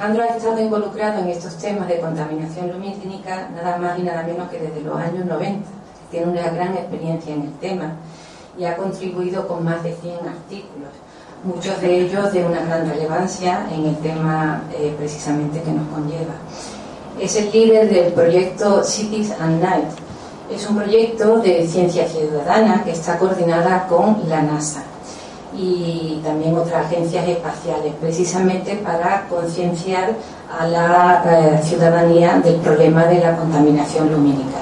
Alejandro ha estado involucrado en estos temas de contaminación lumínica nada más y nada menos que desde los años 90. Tiene una gran experiencia en el tema y ha contribuido con más de 100 artículos, muchos de ellos de una gran relevancia en el tema eh, precisamente que nos conlleva. Es el líder del proyecto Cities and Night. Es un proyecto de ciencia ciudadana que está coordinada con la NASA y también otras agencias espaciales, precisamente para concienciar a la eh, ciudadanía del problema de la contaminación lumínica.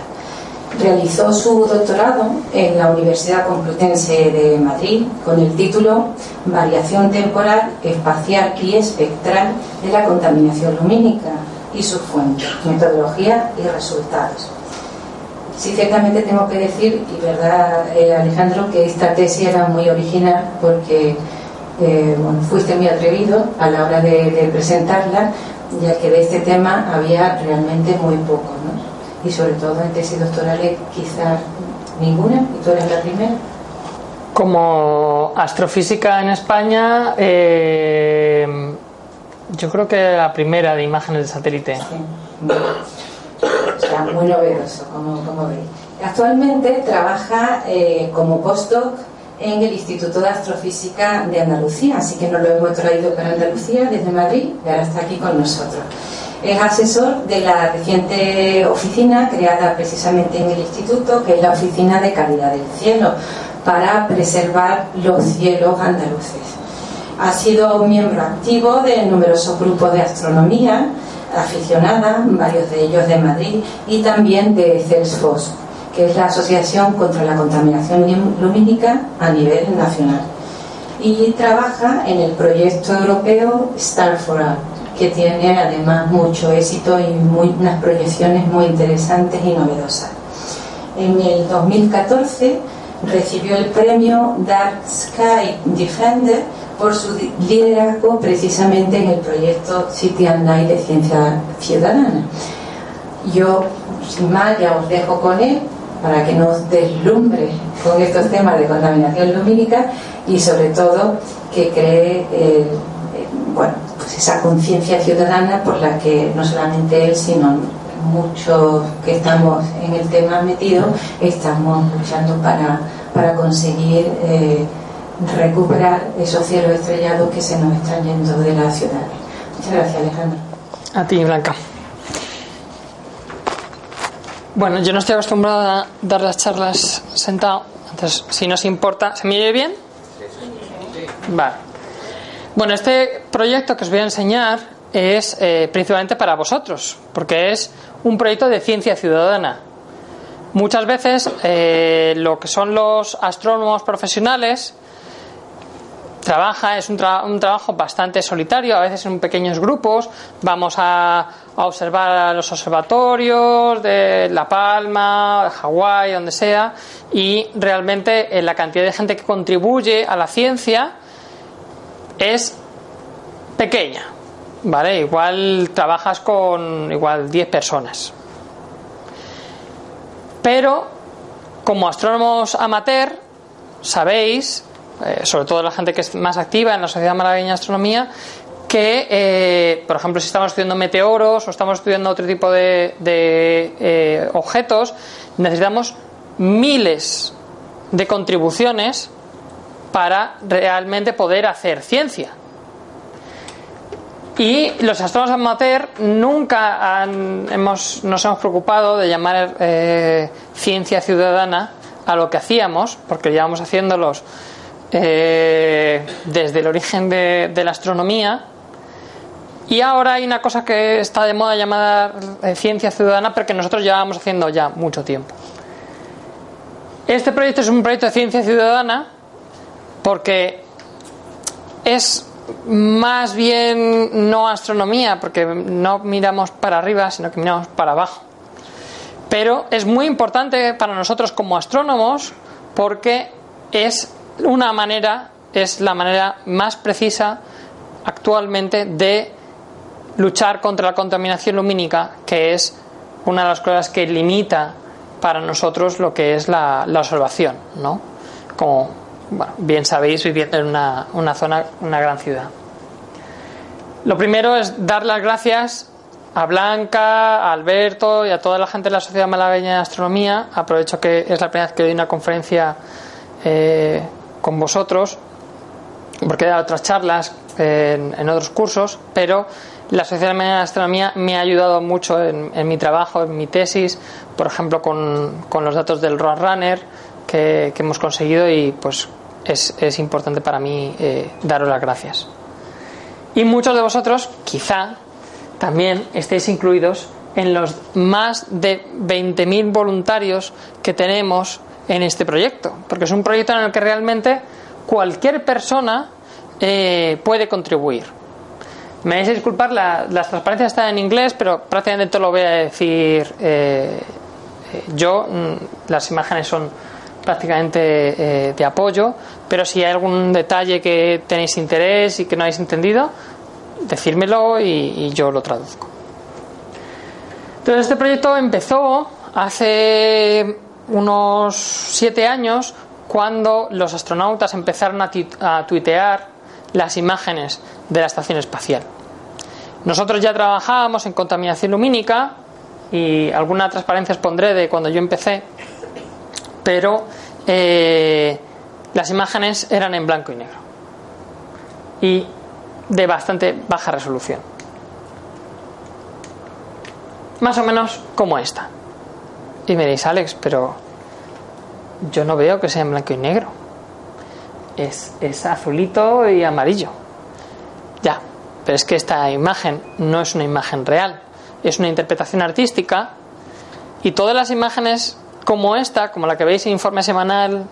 Realizó su doctorado en la Universidad Complutense de Madrid con el título Variación temporal, espacial y espectral de la contaminación lumínica y sus fuentes, metodología y resultados. Sí, ciertamente tengo que decir, y verdad, eh, Alejandro, que esta tesis era muy original porque eh, fuiste muy atrevido a la hora de, presentarla, ya que de este tema había realmente muy poco, ¿no? Y sobre todo en tesis doctorales quizás ninguna, y tú eres la primera. Como astrofísica en España, eh, yo creo que la primera de imágenes de satélite. Sí muy novedoso, como, como veis. Actualmente trabaja eh, como postdoc en el Instituto de Astrofísica de Andalucía, así que nos lo hemos traído para Andalucía desde Madrid y ahora está aquí con nosotros. Es asesor de la reciente oficina creada precisamente en el instituto, que es la Oficina de Calidad del Cielo, para preservar los cielos andaluces. Ha sido miembro activo de numerosos grupos de astronomía, aficionada, varios de ellos de Madrid, y también de CELSFOS, que es la Asociación contra la Contaminación Lumínica a nivel nacional. Y trabaja en el proyecto europeo Star for All, que tiene además mucho éxito y unas proyecciones muy interesantes y novedosas. En el 2014 recibió el premio Dark Sky Defender por su liderazgo precisamente en el proyecto City and Night de Ciencia Ciudadana. Yo, sin más, ya os dejo con él para que nos deslumbre con estos temas de contaminación lumínica y sobre todo que cree bueno, pues esa conciencia ciudadana por la que no solamente él, sino muchos que estamos en el tema metidos, estamos luchando para, para conseguir eh, recuperar esos cielos estrellados que se nos están yendo de la ciudad. Muchas gracias, Alejandro. A ti, Blanca. Bueno, yo no estoy acostumbrada a dar las charlas sentado, entonces, si nos importa, ¿se me oye bien? Vale. Bueno, este proyecto que os voy a enseñar es eh, principalmente para vosotros, porque es un proyecto de ciencia ciudadana. Muchas veces eh, lo que son los astrónomos profesionales trabaja, es un, trabajo bastante solitario, a veces en pequeños grupos, vamos a, observar los observatorios de La Palma, de Hawái, donde sea, y realmente eh, la cantidad de gente que contribuye a la ciencia es pequeña, ¿vale? Igual trabajas con igual 10 personas. Pero como astrónomos amateur, sabéis eh, sobre todo la gente que es más activa en la Sociedad Malagueña de Astronomía, que, eh, por ejemplo, si estamos estudiando meteoros o estamos estudiando otro tipo de, de eh, objetos, necesitamos miles de contribuciones para realmente poder hacer ciencia. Y los astrónomos amateur nunca hemos, nos hemos preocupado de llamar ciencia ciudadana a lo que hacíamos, porque llevamos haciéndolos eh, desde el origen de, la astronomía. Y ahora hay una cosa que está de moda llamada eh, ciencia ciudadana, pero que nosotros llevábamos haciendo ya mucho tiempo. Este proyecto es un proyecto de ciencia ciudadana porque es más bien no astronomía, porque no miramos para arriba, sino que miramos para abajo. Pero es muy importante para nosotros como astrónomos porque es una manera, es la manera más precisa actualmente de luchar contra la contaminación lumínica, que es una de las cosas que limita para nosotros lo que es la, observación, ¿no? Como bueno, bien sabéis, viviendo en una, una zona, una gran ciudad. Lo primero es dar las gracias a Blanca, a Alberto y a toda la gente de la Sociedad Malagueña de Astronomía. Aprovecho que es la primera vez que doy una conferencia eh, con vosotros, porque he dado otras charlas en, otros cursos, pero la Sociedad Malagueña de Astronomía me ha ayudado mucho en, mi trabajo, en mi tesis, por ejemplo, con, los datos del Roadrunner que, que hemos conseguido y pues es, importante para mí eh, daros las gracias. Y muchos de vosotros, quizá, también estéis incluidos en los más de 20.000 voluntarios que tenemos en este proyecto, porque es un proyecto en el que realmente cualquier persona eh, puede contribuir. Me vais a disculpar, las transparencias están en inglés, pero prácticamente todo lo voy a decir eh, yo. Mm, las imágenes son prácticamente eh, de apoyo, pero si hay algún detalle que tenéis interés y que no habéis entendido, decírmelo y, yo lo traduzco. Entonces este proyecto empezó hace unos siete años cuando los astronautas empezaron a, tuitear las imágenes de la estación espacial. Nosotros ya trabajábamos en contaminación lumínica y alguna transparencia os pondré de cuando yo empecé pero eh, las imágenes eran en blanco y negro y de bastante baja resolución. Más o menos como esta. Y me diréis, Alex, pero yo no veo que sea en blanco y negro. Es, es azulito y amarillo. Ya, pero es que esta imagen no es una imagen real, es una interpretación artística y todas las imágenes como esta, como la que veis en informe semanal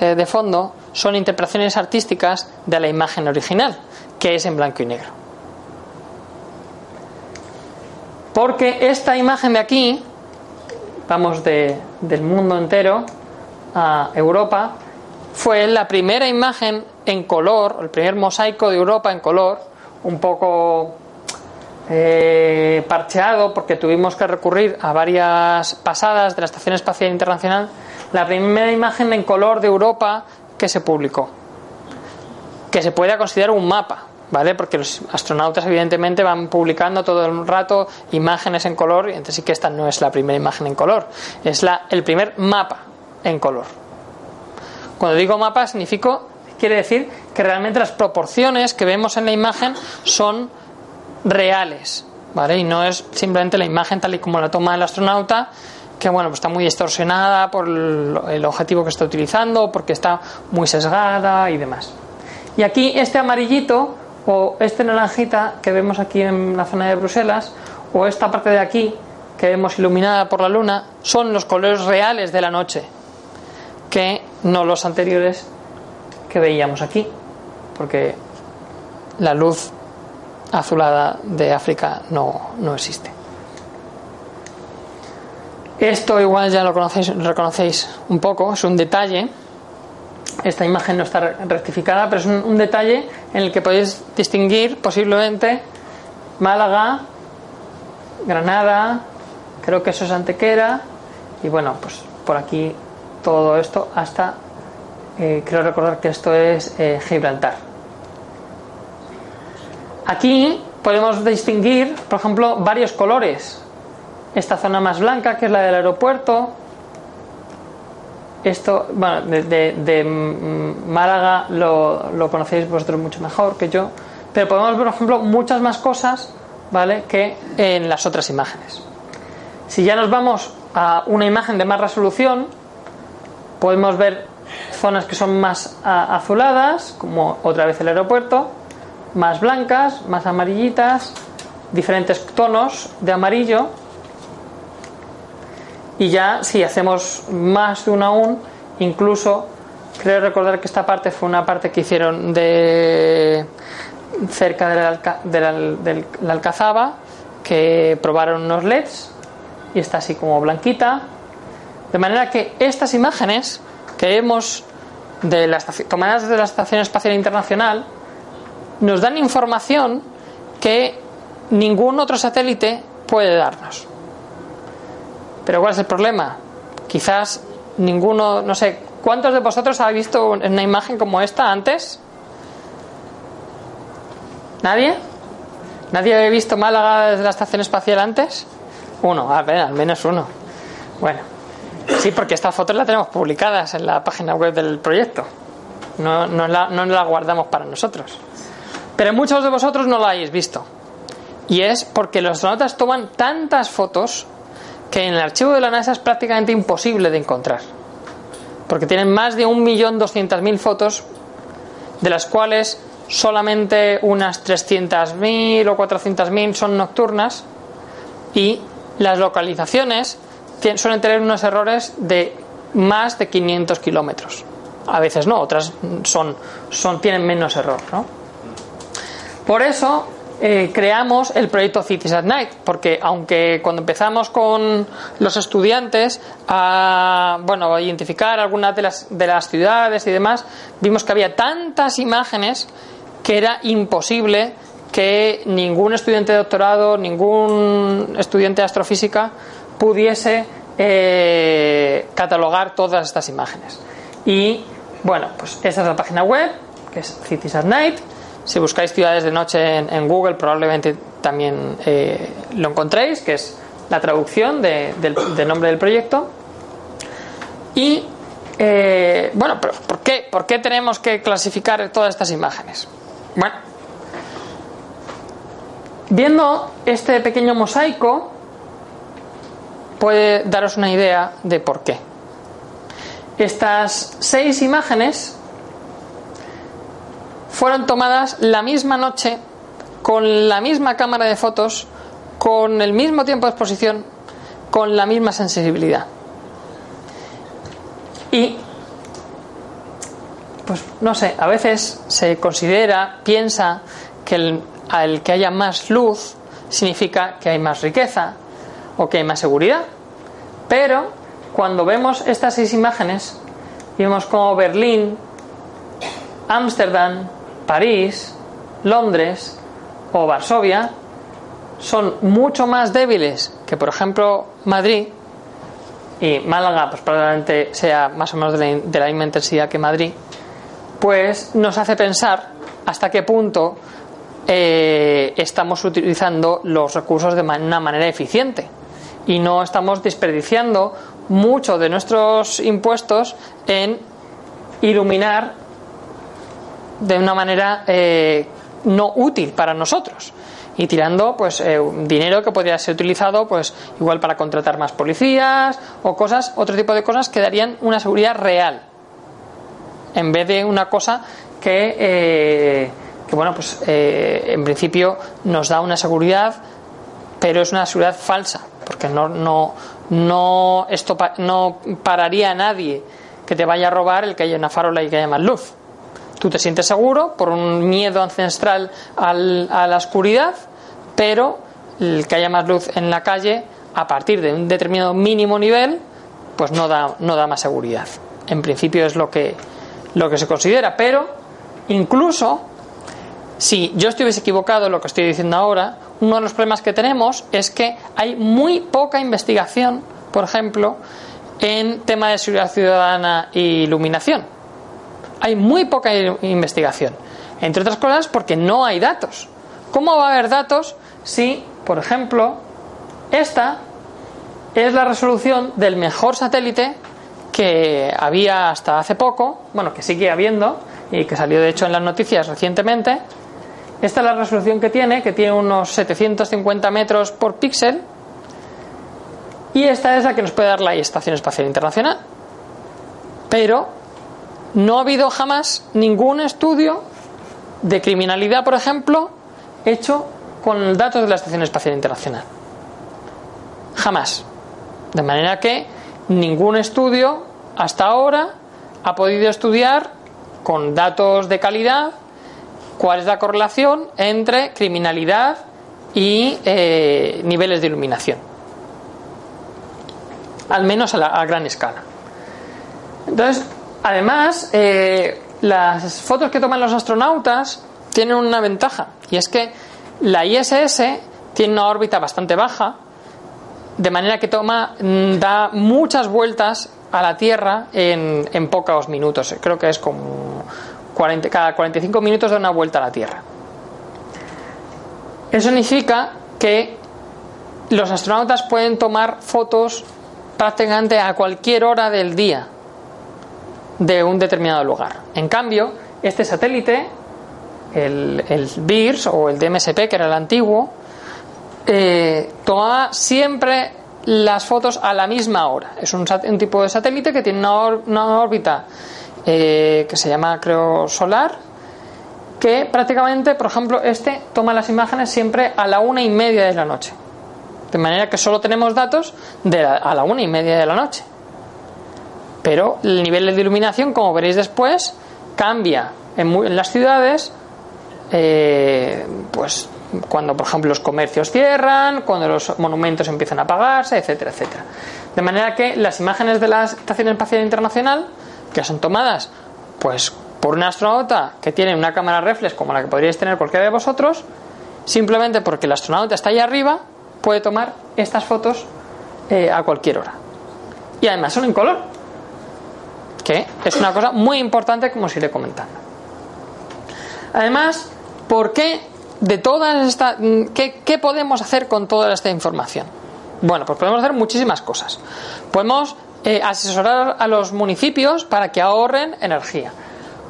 eh, de fondo, son interpretaciones artísticas de la imagen original, que es en blanco y negro. Porque esta imagen de aquí, vamos del mundo entero a Europa, fue la primera imagen en color, el primer mosaico de Europa en color, un poco eh, parcheado porque tuvimos que recurrir a varias pasadas de la Estación Espacial Internacional, la primera imagen en color de Europa que se publicó, que se puede considerar un mapa, ¿vale? Porque los astronautas evidentemente van publicando todo el rato imágenes en color, y entonces sí que esta no es la primera imagen en color, es la, el primer mapa en color. Cuando digo mapa significa, quiere decir que realmente las proporciones que vemos en la imagen son reales, ¿vale? Y no es simplemente la imagen tal y como la toma el astronauta, que bueno, pues está muy distorsionada por el objetivo que está utilizando, porque está muy sesgada y demás. Y aquí este amarillito o este naranjita que vemos aquí en la zona de Bruselas o esta parte de aquí que vemos iluminada por la luna son los colores reales de la noche, que no los anteriores que veíamos aquí, porque la luz azulada de África no, no existe. Esto igual ya lo conocéis, reconocéis un poco, es un detalle. Esta imagen no está rectificada, pero es un, detalle en el que podéis distinguir posiblemente Málaga, Granada, creo que eso es Antequera, y bueno, pues por aquí todo esto hasta, eh, creo recordar que esto es eh, Gibraltar. Aquí podemos distinguir, por ejemplo, varios colores. Esta zona más blanca, que es la del aeropuerto. Esto, bueno, de, Málaga lo, lo, conocéis vosotros mucho mejor que yo. Pero podemos ver, por ejemplo, muchas más cosas, ¿vale? Que en las otras imágenes. Si ya nos vamos a una imagen de más resolución, podemos ver zonas que son más azuladas, como otra vez el aeropuerto, más blancas, más amarillitas, diferentes tonos de amarillo. Y ya si hacemos más de una aún, incluso creo recordar que esta parte fue una parte que hicieron de cerca de la, Alcazaba, que probaron unos LEDs y está así como blanquita. De manera que estas imágenes que hemos de tomadas de la Estación Espacial Internacional nos dan información que ningún otro satélite puede darnos. Pero ¿cuál es el problema? Quizás ninguno, no sé, ¿cuántos de vosotros habéis visto una imagen como esta antes? ¿Nadie? ¿Nadie había visto Málaga desde la estación espacial antes? Uno, a ver, al menos uno. Bueno, sí, porque estas fotos las tenemos publicadas en la página web del proyecto. No, no, la, no la guardamos para nosotros. Pero muchos de vosotros no la habéis visto. Y es porque los astronautas toman tantas fotos que en el archivo de la NASA es prácticamente imposible de encontrar. Porque tienen más de 1.200.000 fotos, de las cuales solamente unas 300.000 o 400.000 son nocturnas y las localizaciones suelen tener unos errores de más de 500 kilómetros. A veces no, otras son, son, tienen menos error. ¿no? Por eso eh, creamos el proyecto Cities at Night, porque aunque cuando empezamos con los estudiantes a, bueno, a identificar algunas de las, de las ciudades y demás, vimos que había tantas imágenes que era imposible que ningún estudiante de doctorado, ningún estudiante de astrofísica pudiese eh, catalogar todas estas imágenes. Y bueno, pues esta es la página web, que es Cities at Night. Si buscáis ciudades de noche en, Google, probablemente también eh, lo encontréis, que es la traducción del, nombre del proyecto. Y eh, bueno, pero ¿por qué? ¿por qué tenemos que clasificar todas estas imágenes? Bueno, viendo este pequeño mosaico, puede daros una idea de por qué. Estas seis imágenes fueron tomadas la misma noche, con la misma cámara de fotos, con el mismo tiempo de exposición, con la misma sensibilidad. Y, pues no sé, a veces se considera, piensa que el, al que haya más luz significa que hay más riqueza o que hay más seguridad. Pero cuando vemos estas seis imágenes, vemos como Berlín, Ámsterdam, París, Londres o Varsovia son mucho más débiles que, por ejemplo, Madrid. Y Málaga, pues probablemente sea más o menos de la, misma intensidad que Madrid, pues nos hace pensar hasta qué punto eh, estamos utilizando los recursos de una manera eficiente. Y no estamos desperdiciando mucho de nuestros impuestos en iluminar de una manera eh, no útil para nosotros. Y tirando pues eh, dinero que podría ser utilizado pues igual para contratar más policías o cosas otro tipo de cosas que darían una seguridad real. En vez de una cosa que, eh, que bueno pues en principio nos da una seguridad pero es una seguridad falsa porque no no no esto no pararía a nadie que te vaya a robar el que haya una farola y que haya más luz Tú te sientes seguro por un miedo ancestral a la oscuridad, pero el que haya más luz en la calle, a partir de un determinado mínimo nivel, pues no da, no da más seguridad. En principio es lo que, lo que se considera, pero incluso si yo estuviese equivocado en lo que estoy diciendo ahora, uno de los problemas que tenemos es que hay muy poca investigación, por ejemplo, en tema de seguridad ciudadana e iluminación hay muy poca investigación. Entre otras cosas porque no hay datos. ¿Cómo va a haber datos si, por ejemplo, esta es la resolución del mejor satélite que había hasta hace poco, bueno, que sigue habiendo y que salió de hecho en las noticias recientemente. Esta es la resolución que tiene, que tiene unos 750 metros por píxel. Y esta es la que nos puede dar la Estación Espacial Internacional. Pero no ha habido jamás ningún estudio de criminalidad, por ejemplo, hecho con datos de la Estación Espacial Internacional. Jamás. De manera que ningún estudio hasta ahora ha podido estudiar con datos de calidad cuál es la correlación entre criminalidad y eh, niveles de iluminación. Al menos a, gran escala. Entonces, además, eh, las fotos que toman los astronautas tienen una ventaja, y es que la ISS tiene una órbita bastante baja, de manera que toma, mm, da muchas vueltas a la Tierra en, pocos minutos. Creo que es como 40, cada 45 minutos da una vuelta a la Tierra. Eso significa que los astronautas pueden tomar fotos prácticamente a cualquier hora del día de un determinado lugar. En cambio, este satélite, el, el BIRS o el DMSP, que era el antiguo, eh, tomaba siempre las fotos a la misma hora. Es un, tipo de satélite que tiene una, órbita eh, que se llama, creo, solar, que prácticamente, por ejemplo, este toma las imágenes siempre a la una y media de la noche. De manera que solo tenemos datos de a la una y media de la noche. Pero el nivel de iluminación, como veréis después, cambia en, las ciudades, eh, pues cuando por ejemplo los comercios cierran, cuando los monumentos empiezan a apagarse, etcétera, etcétera. De manera que las imágenes de la Estación Espacial Internacional, que son tomadas pues por un astronauta que tiene una cámara reflex como la que podríais tener cualquiera de vosotros, simplemente porque el astronauta está ahí arriba, puede tomar estas fotos eh, a cualquier hora. Y además son en color, que es una cosa muy importante como os iré comentando. Además, ¿por qué de todas estas. Mm, ¿qué, podemos hacer con toda esta información? Bueno, pues podemos hacer muchísimas cosas. Podemos eh, asesorar a los municipios para que ahorren energía.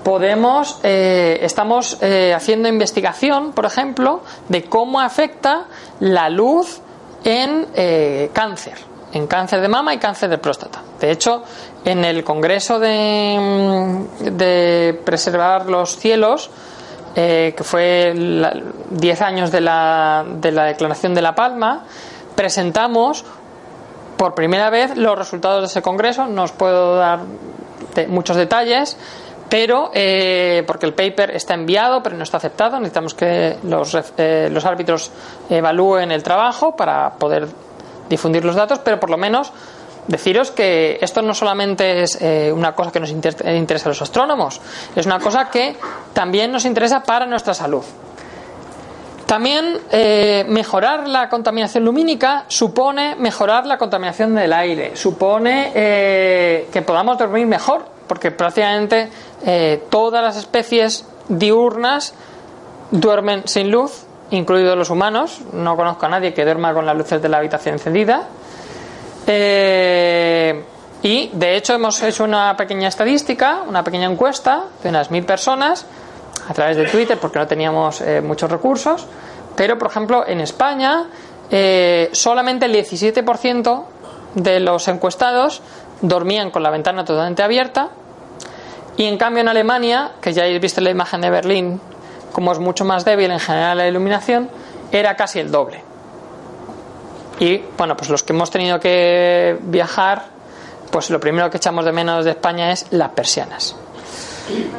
Podemos, eh, estamos eh, haciendo investigación, por ejemplo, de cómo afecta la luz en cáncer, en cáncer de mama y cáncer de próstata. De hecho, en el Congreso de, mm, Preservar los Cielos, eh, que fue 10 años de la, de la Declaración de La Palma, presentamos por primera vez los resultados de ese congreso. No os puedo dar muchos detalles, pero eh, porque el paper está enviado, pero no está aceptado. Necesitamos que los, eh, los árbitros evalúen el trabajo para poder difundir los datos, pero por lo menos deciros que esto no solamente es eh, una cosa que nos interesa a los astrónomos, es una cosa que también nos interesa para nuestra salud. También eh, mejorar la contaminación lumínica supone mejorar la contaminación del aire, supone eh, que podamos dormir mejor, porque prácticamente todas las especies diurnas duermen sin luz, incluidos los humanos. No conozco a nadie que duerma con las luces de la habitación encendida. Eh, y de hecho hemos hecho una pequeña estadística, una pequeña encuesta de unas mil personas a través de Twitter porque no teníamos eh, muchos recursos. Pero, por ejemplo, en España eh, solamente el 17% de los encuestados dormían con la ventana totalmente abierta. Y en cambio en Alemania, que ya habéis visto la imagen de Berlín, como es mucho más débil en general la iluminación, era casi el doble. Y bueno, pues los que hemos tenido que viajar, pues lo primero que echamos de menos de España es las persianas.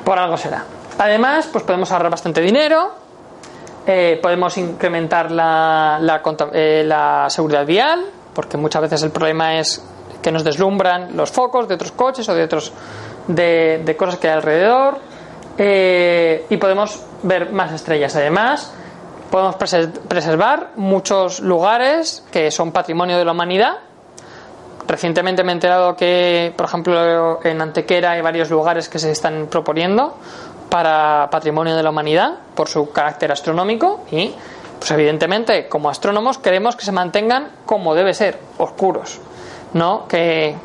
Por algo será. Además, pues podemos ahorrar bastante dinero, eh, podemos incrementar la, la, eh, la, seguridad vial, porque muchas veces el problema es que nos deslumbran los focos de otros coches o de otros de, de cosas que hay alrededor. Eh, y podemos ver más estrellas. Además, Podemos preservar muchos lugares que son patrimonio de la humanidad. Recientemente me he enterado que, por ejemplo, en Antequera hay varios lugares que se están proponiendo para patrimonio de la humanidad por su carácter astronómico y Pues evidentemente, como astrónomos, queremos que se mantengan como debe ser, oscuros. No que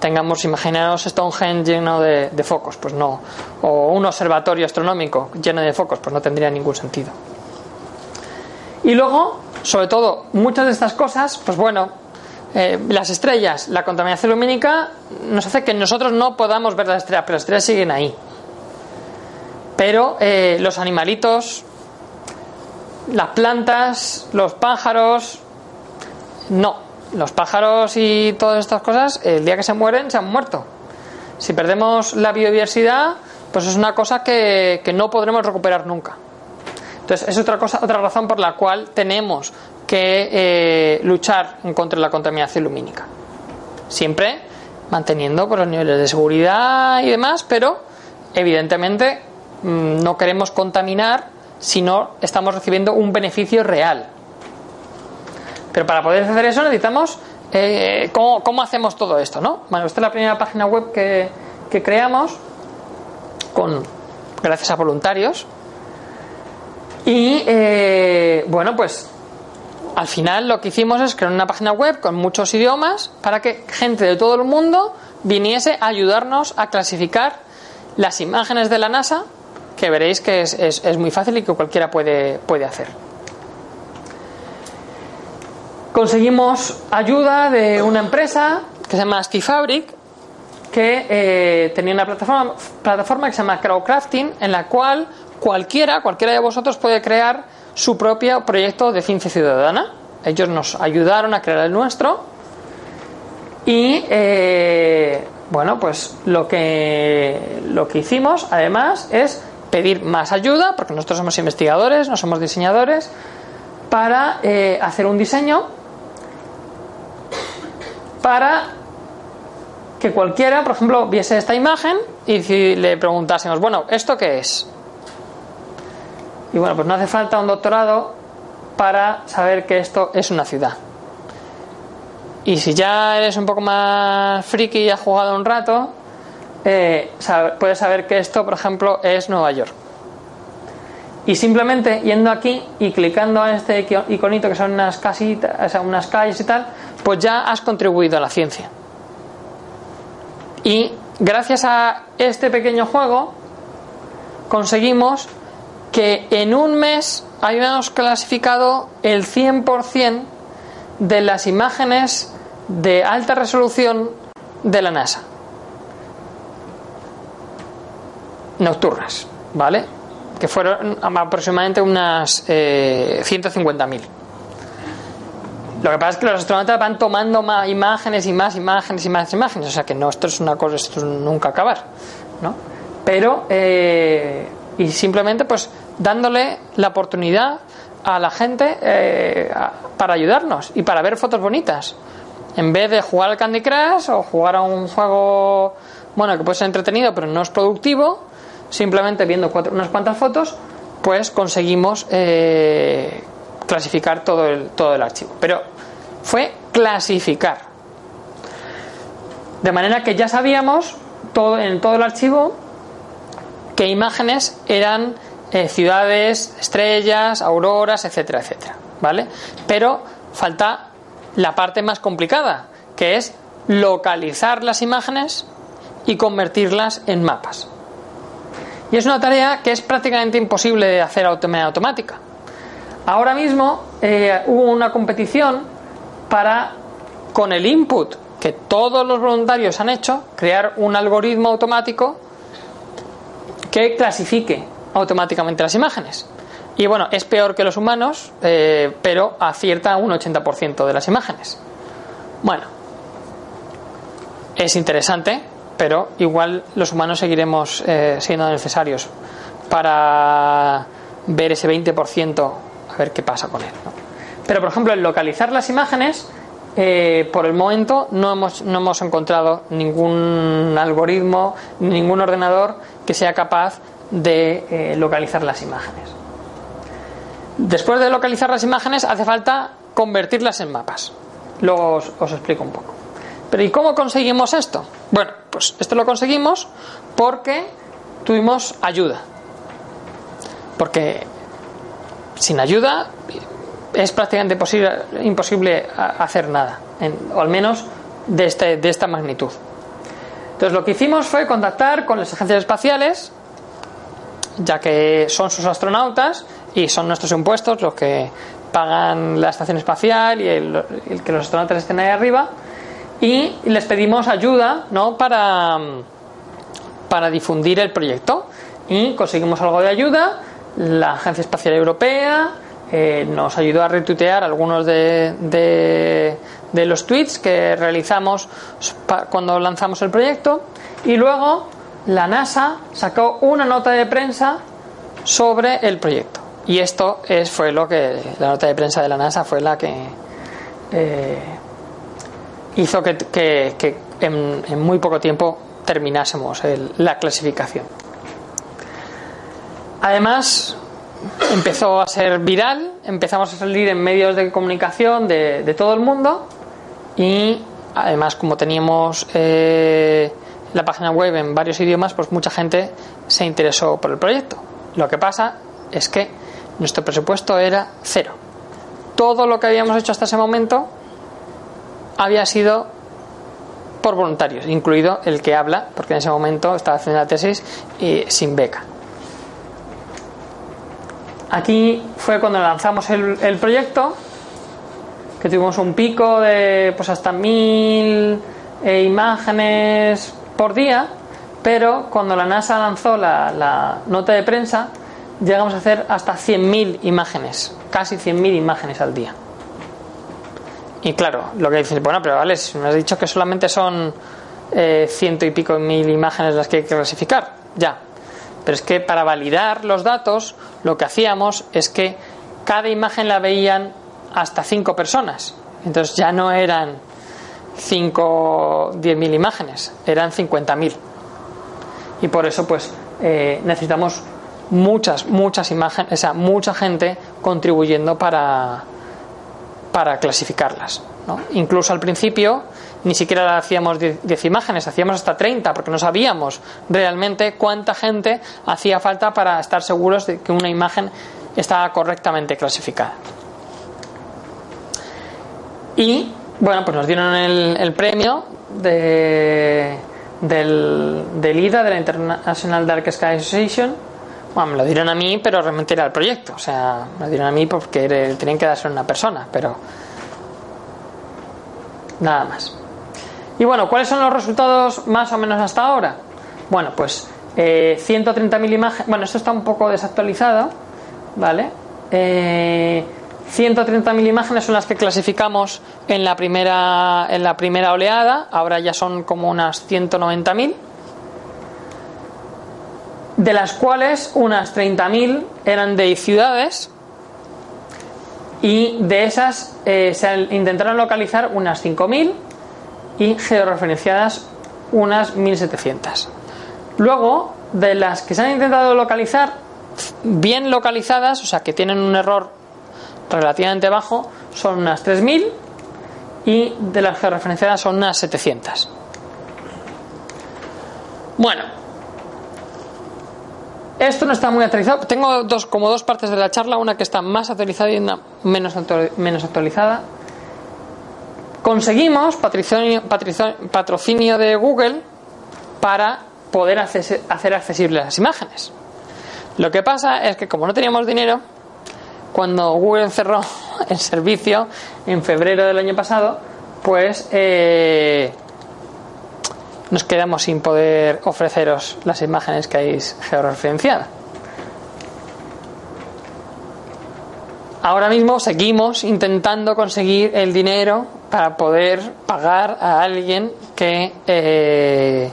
tengamos, imaginaros Stonehenge lleno de, de focos, pues no. O un observatorio astronómico lleno de focos, pues no tendría ningún sentido. Y luego, sobre todo, muchas de estas cosas, pues bueno, eh, las estrellas, la contaminación lumínica nos hace que nosotros no podamos ver las estrellas, pero las estrellas siguen ahí. Pero eh, los animalitos, las plantas, los pájaros, no. Los pájaros y todas estas cosas, el día que se mueren, se han muerto. Si perdemos la biodiversidad, pues es una cosa que, que no podremos recuperar nunca. Entonces, es otra cosa, otra razón por la cual tenemos que eh, luchar contra la contaminación lumínica. Siempre manteniendo pues, los niveles de seguridad y demás, pero evidentemente mm, no queremos contaminar si no estamos recibiendo un beneficio real. Pero para poder hacer eso necesitamos eh, ¿cómo, hacemos todo esto, ¿no? Bueno, esta es la primera página web que, creamos con gracias a voluntarios y eh, bueno, pues al final lo que hicimos es crear una página web con muchos idiomas para que gente de todo el mundo viniese a ayudarnos a clasificar las imágenes de la NASA, que veréis que es, es, muy fácil y que cualquiera puede, puede hacer. Conseguimos ayuda de una empresa que se llama Ski Fabric, que eh, tenía una plataforma, plataforma que se llama Crowdcrafting, en la cual cualquiera, cualquiera de vosotros puede crear su propio proyecto de ciencia ciudadana. Ellos nos ayudaron a crear el nuestro y eh, bueno, pues lo que lo que hicimos además es pedir más ayuda, porque nosotros somos investigadores, no somos diseñadores, para eh, hacer un diseño para que cualquiera, por ejemplo, viese esta imagen y si le preguntásemos, bueno, ¿esto qué es? Y bueno, pues no hace falta un doctorado para saber que esto es una ciudad. Y si ya eres un poco más friki y has jugado un rato, eh, puedes saber que esto, por ejemplo, es Nueva York. Y simplemente yendo aquí y clicando en este iconito que son unas casitas, unas calles y tal, pues ya has contribuido a la ciencia. Y gracias a este pequeño juego conseguimos que en un mes habíamos clasificado el 100% de las imágenes de alta resolución de la NASA. Nocturnas, ¿vale? Que fueron aproximadamente unas eh, 150.000. Lo que pasa es que los astronautas van tomando más imágenes y más imágenes y más imágenes, o sea que no, esto es una cosa, esto es nunca acabar, ¿no? Pero eh, y simplemente pues dándole la oportunidad a la gente eh, para ayudarnos y para ver fotos bonitas. En vez de jugar al Candy Crush o jugar a un juego, bueno, que puede ser entretenido pero no es productivo, simplemente viendo unas cuantas fotos, pues conseguimos eh, clasificar todo el, todo el archivo. Pero fue clasificar. De manera que ya sabíamos todo, en todo el archivo qué imágenes eran eh, ciudades, estrellas, auroras, etcétera, etcétera. ¿Vale? Pero falta la parte más complicada, que es localizar las imágenes y convertirlas en mapas. Y es una tarea que es prácticamente imposible de hacer manera automática. Ahora mismo eh, hubo una competición para, con el input que todos los voluntarios han hecho, crear un algoritmo automático que clasifique automáticamente las imágenes. Y bueno, es peor que los humanos, eh, pero acierta un 80% de las imágenes. Bueno, es interesante, pero igual los humanos seguiremos eh, siendo necesarios para ver ese 20%, a ver qué pasa con él. Pero, por ejemplo, en localizar las imágenes, eh, por el momento no hemos, no hemos encontrado ningún algoritmo, ningún ordenador que sea capaz de eh, localizar las imágenes. Después de localizar las imágenes hace falta convertirlas en mapas. Luego os, explico un poco. Pero ¿y cómo conseguimos esto? Bueno, pues esto lo conseguimos porque tuvimos ayuda. Porque sin ayuda es prácticamente posible, imposible hacer nada, o al menos de, este, de esta magnitud. Entonces lo que hicimos fue contactar con las agencias espaciales, ya que son sus astronautas y son nuestros impuestos los que pagan la estación espacial y el, que los astronautas estén ahí arriba, y les pedimos ayuda ¿no? para, para difundir el proyecto. Y conseguimos algo de ayuda, la Agencia Espacial Europea, eh, nos ayudó a retuitear algunos de, de, los tweets que realizamos cuando lanzamos el proyecto. Y luego la NASA sacó una nota de prensa sobre el proyecto. Y esto es, fue lo que la nota de prensa de la NASA fue la que eh, hizo que, en, muy poco tiempo terminásemos la clasificación además empezó a ser viral, empezamos a salir en medios de comunicación de, todo el mundo y además como teníamos eh, la página web en varios idiomas, pues mucha gente se interesó por el proyecto. Lo que pasa es que nuestro presupuesto era cero. Todo lo que habíamos hecho hasta ese momento había sido por voluntarios, incluido el que habla, porque en ese momento estaba haciendo la tesis y sin beca. Aquí fue cuando lanzamos el, proyecto, que tuvimos un pico de pues hasta mil eh, imágenes por día, pero cuando la NASA lanzó la, nota de prensa, llegamos a hacer hasta 100.000 imágenes, casi 100.000 imágenes al día. Y claro, lo que dices, bueno, pero vale, si me has dicho que solamente son eh, ciento y pico mil imágenes las que hay que clasificar, ya, pero es que para validar los datos lo que hacíamos es que cada imagen la veían hasta cinco personas. Entonces ya no eran 5, 10 mil imágenes, eran 50 mil. Y por eso pues eh, necesitamos muchas, muchas imágenes, o sea, mucha gente contribuyendo para, para clasificarlas. Incluso al principio ni siquiera hacíamos 10 imágenes, hacíamos hasta 30 porque no sabíamos realmente cuánta gente hacía falta para estar seguros de que una imagen estaba correctamente clasificada. Y bueno, pues nos dieron el, premio de, del, del IDA, de la International Dark Sky Association. Bueno, me lo dieron a mí, pero realmente era el proyecto. O sea, me lo dieron a mí porque tenían que darse una persona, pero nada más. Y bueno, ¿cuáles son los resultados más o menos hasta ahora? Bueno, pues eh, 130.000 imágenes. Bueno, esto está un poco desactualizado, ¿vale? Eh, 130.000 imágenes son las que clasificamos en la primera en la primera oleada. Ahora ya son como unas 190.000 de las cuales unas 30.000 eran de ciudades y de esas eh, se intentaron localizar unas 5.000 y georreferenciadas unas 1.700. Luego, de las que se han intentado localizar, bien localizadas, o sea, que tienen un error relativamente bajo, son unas 3.000 y de las georreferenciadas son unas 700. Bueno, esto no está muy actualizado. Tengo dos, como dos partes de la charla, una que está más actualizada y una menos, menos actualizada. Conseguimos patrocinio, de Google para poder hacer, accesibles las imágenes. Lo que pasa es que como no teníamos dinero, cuando Google cerró el servicio en febrero del año pasado, pues eh, nos quedamos sin poder ofreceros las imágenes que habéis georreferenciado. Ahora mismo seguimos intentando conseguir el dinero para poder pagar a alguien que eh,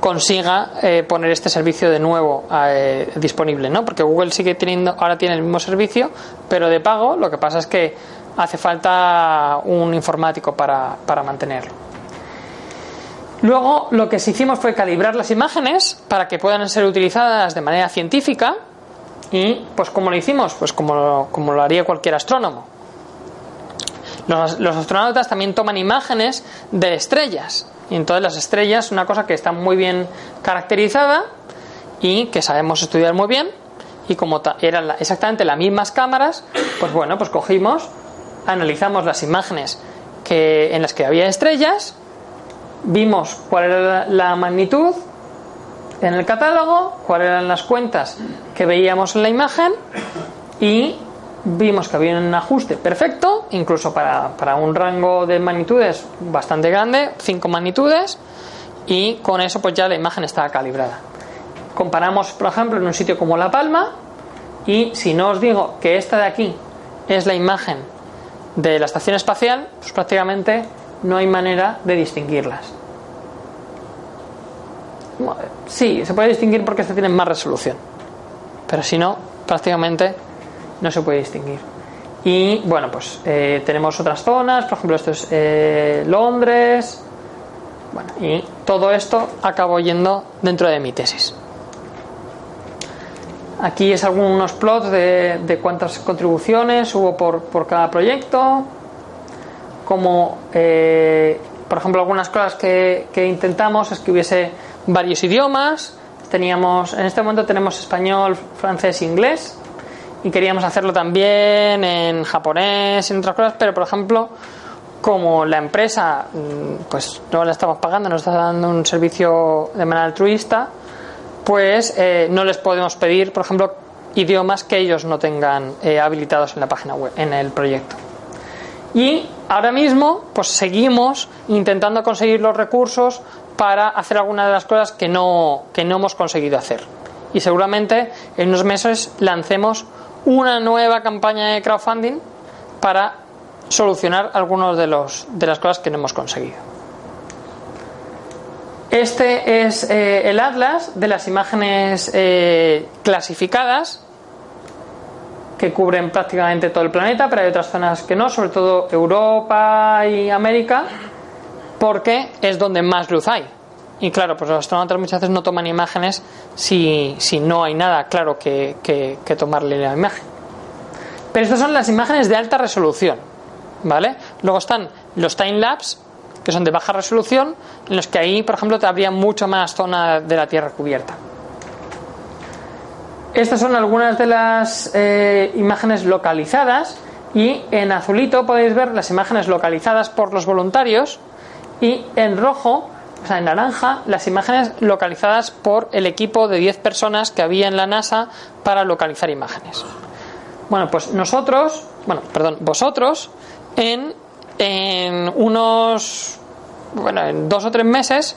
consiga eh, poner este servicio de nuevo eh, disponible, ¿no? Porque Google sigue teniendo, ahora tiene el mismo servicio, pero de pago. Lo que pasa es que hace falta un informático para, para mantenerlo. Luego lo que hicimos fue calibrar las imágenes para que puedan ser utilizadas de manera científica y pues como lo hicimos, pues como, como lo haría cualquier astrónomo. Los, astronautas también toman imágenes de estrellas. Y entonces las estrellas es una cosa que está muy bien caracterizada y que sabemos estudiar muy bien. Y como eran exactamente las mismas cámaras, pues bueno, pues cogimos, analizamos las imágenes que, en las que había estrellas, vimos cuál era la magnitud en el catálogo, cuáles eran las cuentas que veíamos en la imagen y vimos que había un ajuste perfecto, incluso para, para un rango de magnitudes bastante grande, 5 magnitudes, y con eso pues ya la imagen estaba calibrada. Comparamos, por ejemplo, en un sitio como La Palma, y si no os digo que esta de aquí es la imagen de la estación espacial, pues prácticamente no hay manera de distinguirlas. Sí, se puede distinguir porque esta tiene más resolución, pero si no, prácticamente no se puede distinguir. Y bueno, pues eh, tenemos otras zonas, por ejemplo, esto es eh, Londres. Bueno, y todo esto acabo yendo dentro de mi tesis. Aquí es algunos plots de, cuántas contribuciones hubo por, cada proyecto, como eh, por ejemplo algunas cosas que, que, intentamos es que hubiese varios idiomas. Teníamos, en este momento tenemos español, francés e inglés y queríamos hacerlo también en japonés y en otras cosas, pero por ejemplo, como la empresa mm, pues no la estamos pagando, nos está dando un servicio de manera altruista, pues eh, no les podemos pedir, por ejemplo, idiomas que ellos no tengan eh, habilitados en la página web, en el proyecto. Y ahora mismo, pues seguimos intentando conseguir los recursos para hacer algunas de las cosas que no, que no hemos conseguido hacer. Y seguramente en unos meses lancemos una nueva campaña de crowdfunding para solucionar algunas de, los, de las cosas que no hemos conseguido. Este es eh, el atlas de las imágenes eh, clasificadas que cubren prácticamente todo el planeta, pero hay otras zonas que no, sobre todo Europa y América, porque es donde más luz hay. Y claro, pues los astronautas muchas veces no toman imágenes si, si no hay nada claro que, que, tomarle la imagen. Pero estas son las imágenes de alta resolución, ¿vale? Luego están los time lapse, que son de baja resolución, en los que ahí, por ejemplo, te habría mucho más zona de la Tierra cubierta. Estas son algunas de las eh, imágenes localizadas y en azulito podéis ver las imágenes localizadas por los voluntarios y en rojo o sea, en naranja, las imágenes localizadas por el equipo de 10 personas que había en la NASA para localizar imágenes. Bueno, pues nosotros, bueno, perdón, vosotros, en, en unos, bueno, en dos o tres meses,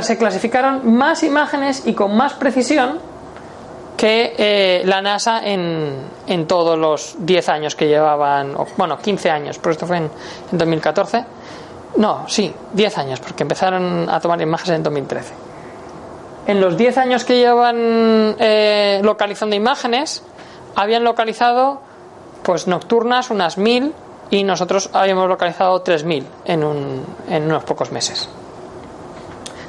se clasificaron más imágenes y con más precisión que eh, la NASA en, en, todos los 10 años que llevaban, bueno, 15 años, pero esto fue en, en 2014 no, sí, 10 años, porque empezaron a tomar imágenes en 2013. En los 10 años que llevan eh, localizando imágenes, habían localizado pues nocturnas unas 1000 y nosotros habíamos localizado 3000 en, un, en unos pocos meses.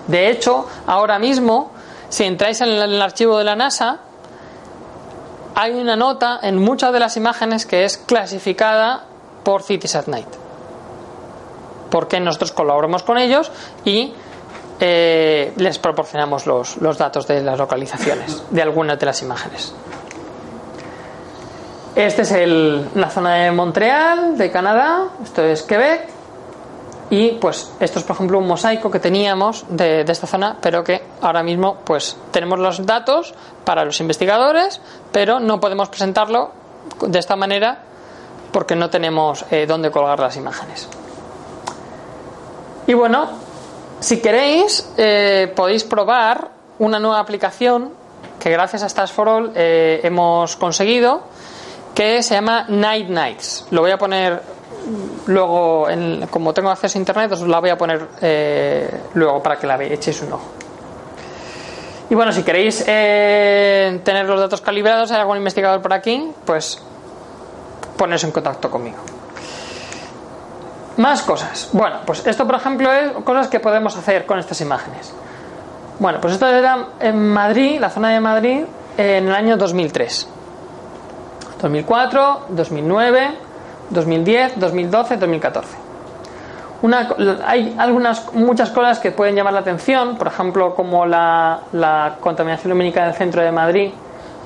De hecho, ahora mismo, si entráis en el archivo de la NASA, hay una nota en muchas de las imágenes que es clasificada por Cities at Night porque nosotros colaboramos con ellos y eh, les proporcionamos los, datos de las localizaciones de algunas de las imágenes. Este es la zona de Montreal, de Canadá, esto es Quebec, y pues esto es por ejemplo un mosaico que teníamos de, de, esta zona, pero que ahora mismo pues tenemos los datos para los investigadores, pero no podemos presentarlo de esta manera porque no tenemos eh, dónde colgar las imágenes. Y bueno, si queréis, eh, podéis probar una nueva aplicación que gracias a Stars for All eh, hemos conseguido, que se llama Night Nights. Lo voy a poner luego, como tengo acceso a internet, os la voy a poner eh, luego para que la echéis un ojo. Y bueno, si queréis tener los datos calibrados, hay algún investigador por aquí, pues poneros en contacto conmigo. Más cosas. Bueno, pues esto, por ejemplo, es cosas que podemos hacer con estas imágenes. Bueno, pues esto era en Madrid, la zona de Madrid, en el año 2003. 2004, 2009, 2010, 2012, 2014. Una, hay algunas muchas cosas que pueden llamar la atención, por ejemplo, como la, la contaminación lumínica del centro de Madrid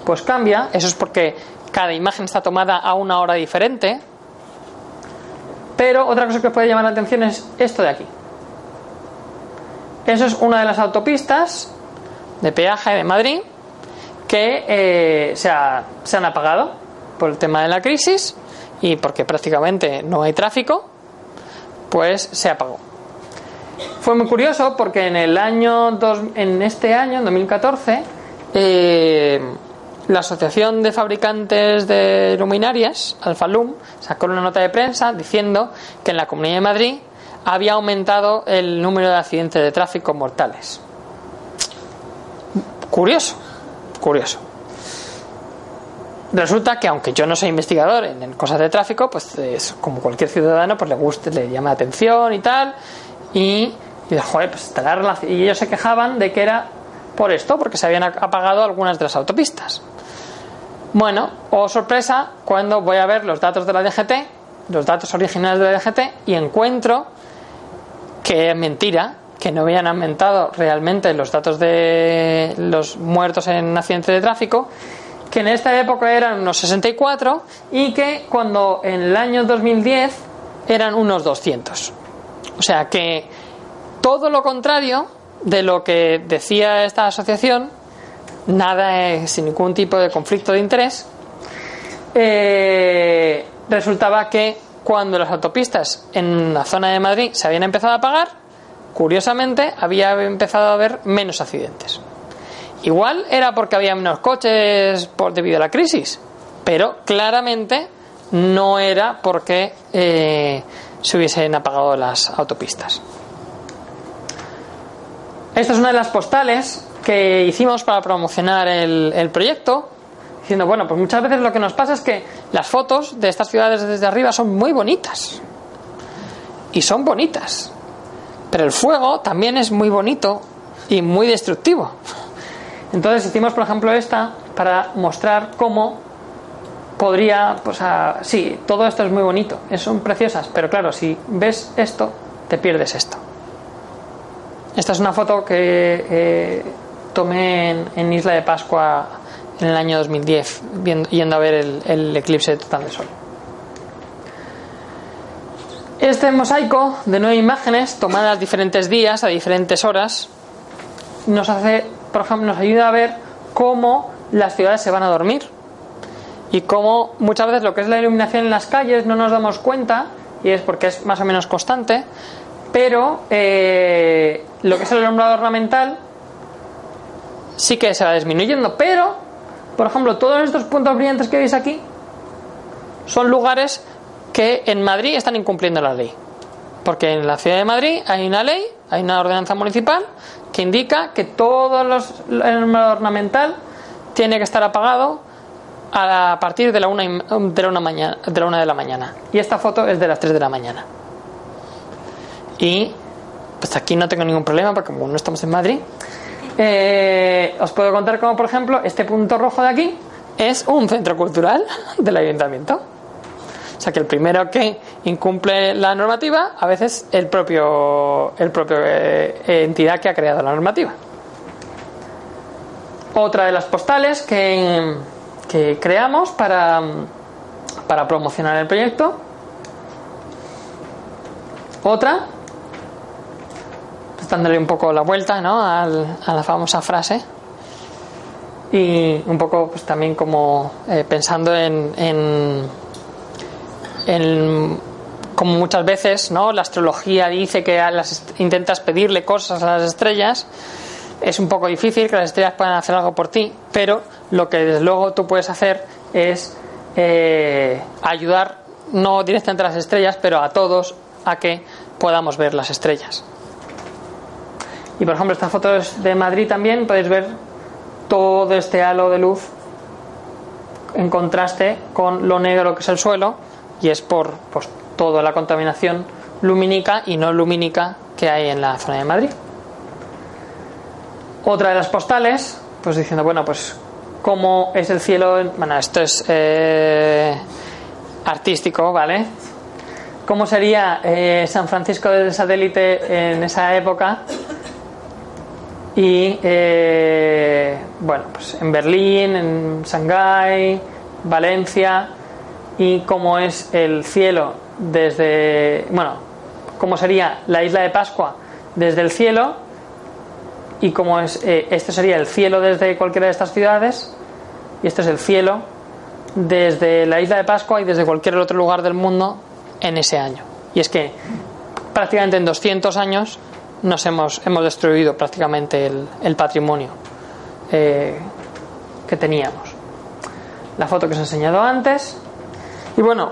pues cambia. Eso es porque cada imagen está tomada a una hora diferente. Pero otra cosa que puede llamar la atención es esto de aquí. Eso es una de las autopistas de peaje de Madrid que eh, se, se han apagado por el tema de la crisis y porque prácticamente no hay tráfico, pues se apagó. Fue muy curioso porque en el año dos, en este año, en 2014, eh, la Asociación de Fabricantes de Luminarias, Alfalum, sacó una nota de prensa diciendo que en la Comunidad de Madrid había aumentado el número de accidentes de tráfico mortales. Curioso, curioso. Resulta que aunque yo no soy investigador en, cosas de tráfico, pues es, como cualquier ciudadano, pues le gusta, le llama la atención y tal. Y, y joder, pues Y ellos se quejaban de que era por esto, porque se habían apagado algunas de las autopistas. Bueno, o sorpresa, cuando voy a ver los datos de la DGT, los datos originales de la DGT, y encuentro que es mentira, que no habían aumentado realmente los datos de los muertos en accidentes de tráfico, que en esta época eran unos 64 y que cuando en el año 2010 eran unos 200. O sea que todo lo contrario de lo que decía esta asociación, nada sin ningún tipo de conflicto de interés, eh, resultaba que cuando las autopistas en la zona de Madrid se habían empezado a pagar, curiosamente había empezado a haber menos accidentes. Igual era porque había menos coches por debido a la crisis, pero claramente no era porque eh, se hubiesen apagado las autopistas. Esta es una de las postales que hicimos para promocionar el proyecto diciendo, bueno, pues muchas veces lo que nos pasa es que las fotos de estas ciudades desde arriba son muy bonitas. Y son bonitas. Pero el fuego también es muy bonito y muy destructivo. Entonces hicimos, por ejemplo, esta para mostrar cómo podría, pues, sí, todo esto es muy bonito, son preciosas, pero claro, si ves esto, te pierdes esto. Esta es una foto que eh, tomé en Isla de Pascua en el año 2010, yendo a ver el, eclipse total de sol. Este mosaico de nueve imágenes tomadas diferentes días a diferentes horas nos hace, por ejemplo, nos ayuda a ver cómo las ciudades se van a dormir y cómo muchas veces lo que es la iluminación en las calles no nos damos cuenta y es porque es más o menos constante, pero eh, lo que es el alumbrado ornamental sí que se va disminuyendo, pero por ejemplo, todos estos puntos brillantes que veis aquí son lugares que en Madrid están incumpliendo la ley. Porque en la ciudad de Madrid hay una ley, hay una ordenanza municipal que indica que todo los, el ornamental tiene que estar apagado a partir de la una, de la una, mañana, de la una de la mañana. Y esta foto es de las 3 de la mañana. Y pues aquí no tengo ningún problema porque como no estamos en Madrid, eh, os puedo contar como, por ejemplo, este punto rojo de aquí es un centro cultural del ayuntamiento. O sea que el primero que incumple la normativa, a veces el propio, el propio eh, entidad que ha creado la normativa. Otra de las postales que, que creamos para, para promocionar el proyecto. Otra dándole un poco la vuelta ¿no? a la famosa frase. Y un poco pues también como eh, pensando en, en, como muchas veces no la astrología dice que las, intentas pedirle cosas a las estrellas es un poco difícil que las estrellas puedan hacer algo por ti pero lo que desde luego tú puedes hacer es eh, ayudar no directamente a las estrellas pero a todos a que podamos ver las estrellas y por ejemplo, estas fotos de Madrid también podéis ver todo este halo de luz en contraste con lo negro que es el suelo y es por pues, toda la contaminación lumínica y no lumínica que hay en la zona de Madrid. Otra de las postales, pues diciendo, bueno, pues cómo es el cielo, bueno, esto es eh, artístico, ¿vale? ¿Cómo sería eh, San Francisco del satélite en esa época? Y eh, bueno, pues en Berlín, en Shanghái, Valencia, y cómo es el cielo desde, bueno, cómo sería la isla de Pascua desde el cielo y cómo es, eh, este sería el cielo desde cualquiera de estas ciudades y este es el cielo desde la isla de Pascua y desde cualquier otro lugar del mundo en ese año. Y es que prácticamente en 200 años nos hemos, hemos destruido prácticamente el, patrimonio eh, que teníamos. La foto que os he enseñado antes. Y bueno,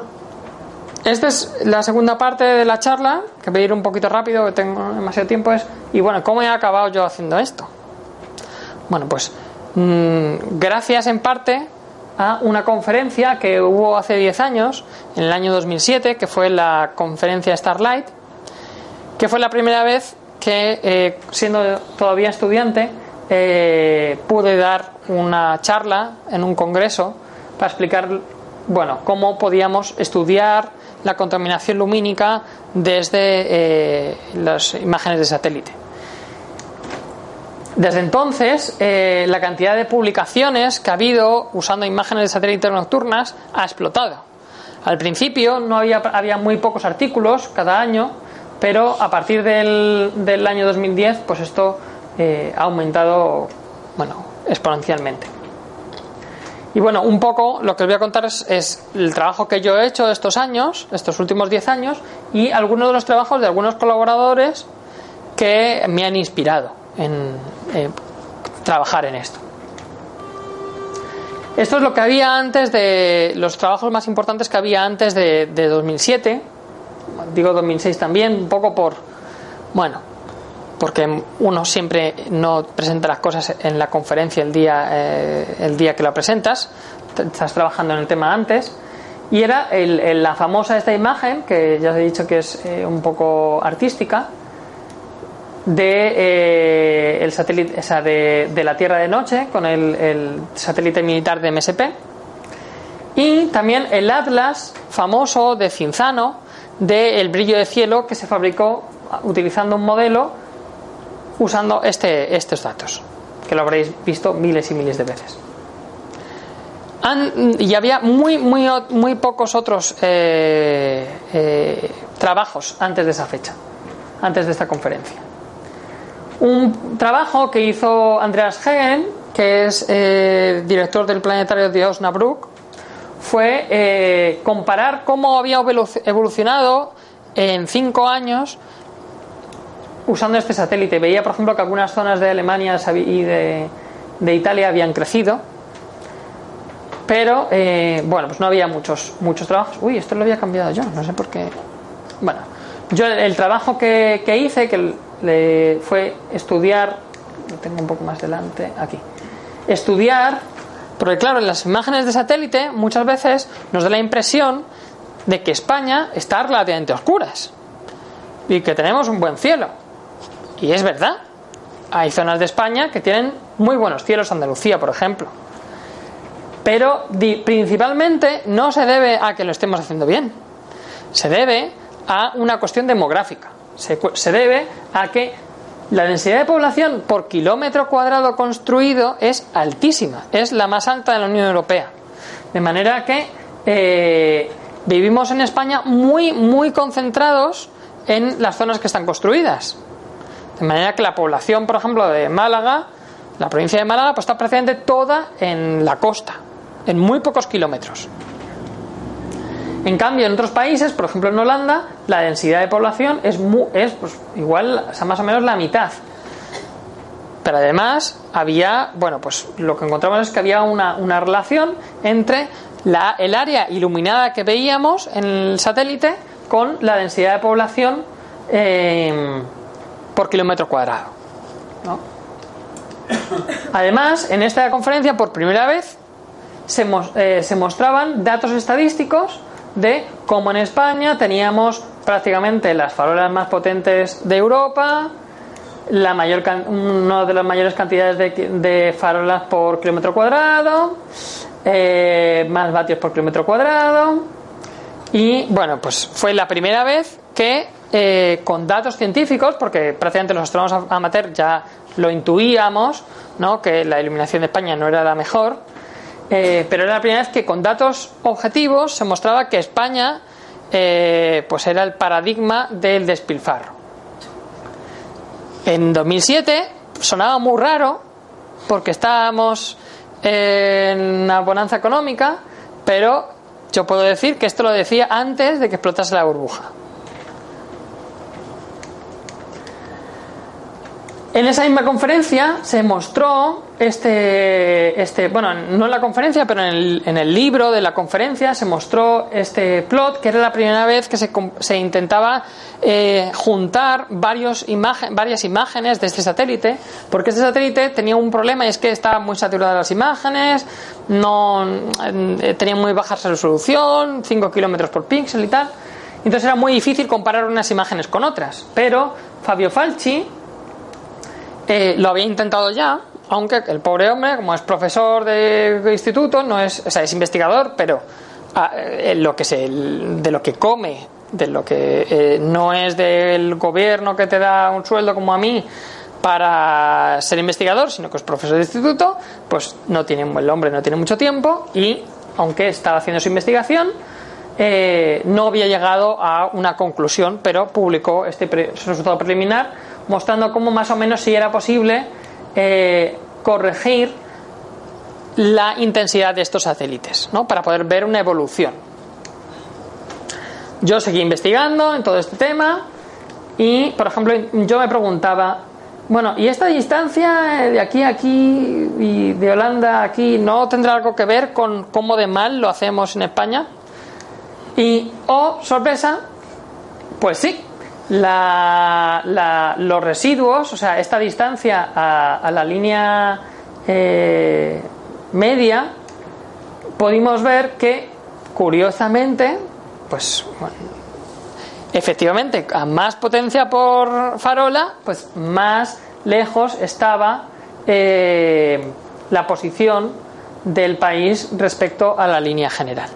esta es la segunda parte de la charla, que voy a ir un poquito rápido, que tengo demasiado tiempo, es, y bueno, ¿cómo he acabado yo haciendo esto? Bueno, pues mm, gracias en parte a una conferencia que hubo hace 10 años, en el año 2007, que fue la conferencia Starlight, que fue la primera vez que, eh, siendo todavía estudiante, eh, pude dar una charla en un congreso para explicar bueno, cómo podíamos estudiar la contaminación lumínica desde eh, las imágenes de satélite. Desde entonces, la cantidad de publicaciones que ha habido usando imágenes de satélite nocturnas ha explotado. Al principio no había, había muy pocos artículos cada año, pero a partir del, del año 2010, pues esto eh, ha aumentado, bueno, exponencialmente. Y bueno, un poco lo que os voy a contar es, el trabajo que yo he hecho estos años, estos últimos 10 años, y algunos de los trabajos de algunos colaboradores que me han inspirado en trabajar en esto. Esto es lo que había antes de los trabajos más importantes que había antes de, de 2007, digo 2006 también, un poco por, bueno, porque uno siempre no presenta las cosas en la conferencia el día, eh, el día que la presentas, estás trabajando en el tema antes. Y era la famosa esta imagen, que ya os he dicho que es eh, un poco artística, de eh, el satélite, esa de, de, la Tierra de noche con el, el, satélite militar de MSP y también el atlas famoso de Cinzano del brillo de cielo que se fabricó utilizando un modelo usando este, estos datos, que lo habréis visto miles y miles de veces. y había muy, muy, muy pocos otros eh, eh, trabajos antes de esa fecha, antes de esta conferencia. Un trabajo que hizo Andreas Hegen, que es eh, director del planetario de Osnabrück, fue comparar cómo había evolucionado en cinco años usando este satélite. Veía, por ejemplo, que algunas zonas de Alemania y de, Italia habían crecido, pero eh, bueno, pues no había muchos, muchos trabajos. Uy, esto lo había cambiado yo, no sé por qué. Bueno, yo el, trabajo que, hice, que le fue estudiar, lo tengo un poco más delante, aquí, estudiar, porque claro, en las imágenes de satélite muchas veces nos da la impresión de que España está relativamente a oscuras y que tenemos un buen cielo. Y es verdad. Hay zonas de España que tienen muy buenos cielos, Andalucía, por ejemplo. Pero principalmente no se debe a que lo estemos haciendo bien. Se debe a una cuestión demográfica. Se, se debe a que la densidad de población por kilómetro cuadrado construido es altísima. Es la más alta de la Unión Europea. De manera que eh, vivimos en España muy, muy concentrados en las zonas que están construidas. De manera que la población, por ejemplo, de Málaga, la provincia de Málaga, pues está prácticamente toda en la costa, en muy pocos kilómetros. En cambio, en otros países, por ejemplo en Holanda, la densidad de población es, es pues, igual, o sea, más o menos la mitad. Pero además había, bueno, pues lo que encontramos es que había una, relación entre la, el área iluminada que veíamos en el satélite con la densidad de población eh, por kilómetro cuadrado. Además, en esta conferencia, por primera vez, eh, se, mostraban datos estadísticos de cómo en España teníamos prácticamente las farolas más potentes de Europa, la mayor una de las mayores cantidades de, farolas por kilómetro cuadrado, eh, más vatios por kilómetro cuadrado. Y bueno, pues fue la primera vez que eh, con datos científicos, porque prácticamente los astrónomos amateur ya lo intuíamos, ¿no? que la iluminación de España no era la mejor, eh, pero era la primera vez que con datos objetivos se mostraba que España eh, pues era el paradigma del despilfarro. En 2007 sonaba muy raro porque estábamos en una bonanza económica, pero yo puedo decir que esto lo decía antes de que explotase la burbuja. En esa misma conferencia se mostró este, este bueno, no en la conferencia, pero en el, en el libro de la conferencia se mostró este plot, que era la primera vez que se, se intentaba eh, juntar varios imagen, varias imágenes de este satélite, porque este satélite tenía un problema y es que estaba muy saturado las imágenes, no eh, tenía muy baja resolución, 5 kilómetros por píxel y tal. Entonces era muy difícil comparar unas imágenes con otras. Pero Fabio Falci, eh, lo había intentado ya, aunque el pobre hombre, como es profesor de instituto, no es, o sea, es investigador, pero ah, eh, lo que se, de lo que come, de lo que eh, no es del gobierno que te da un sueldo como a mí para ser investigador, sino que es profesor de instituto, pues no tiene el hombre no tiene mucho tiempo y aunque estaba haciendo su investigación, no había llegado a una conclusión, pero publicó este resultado preliminar mostrando cómo más o menos si era posible eh, corregir la intensidad de estos satélites, ¿no? para poder ver una evolución. Yo seguí investigando en todo este tema y, por ejemplo, yo me preguntaba, bueno, ¿y esta distancia de aquí a aquí y de Holanda a aquí no tendrá algo que ver con cómo de mal lo hacemos en España? Y, oh, sorpresa, pues sí, la, los residuos, o sea, esta distancia a, la línea eh, media, pudimos ver que, curiosamente, pues efectivamente, a más potencia por farola, pues más lejos estaba eh, la posición del país respecto a la línea general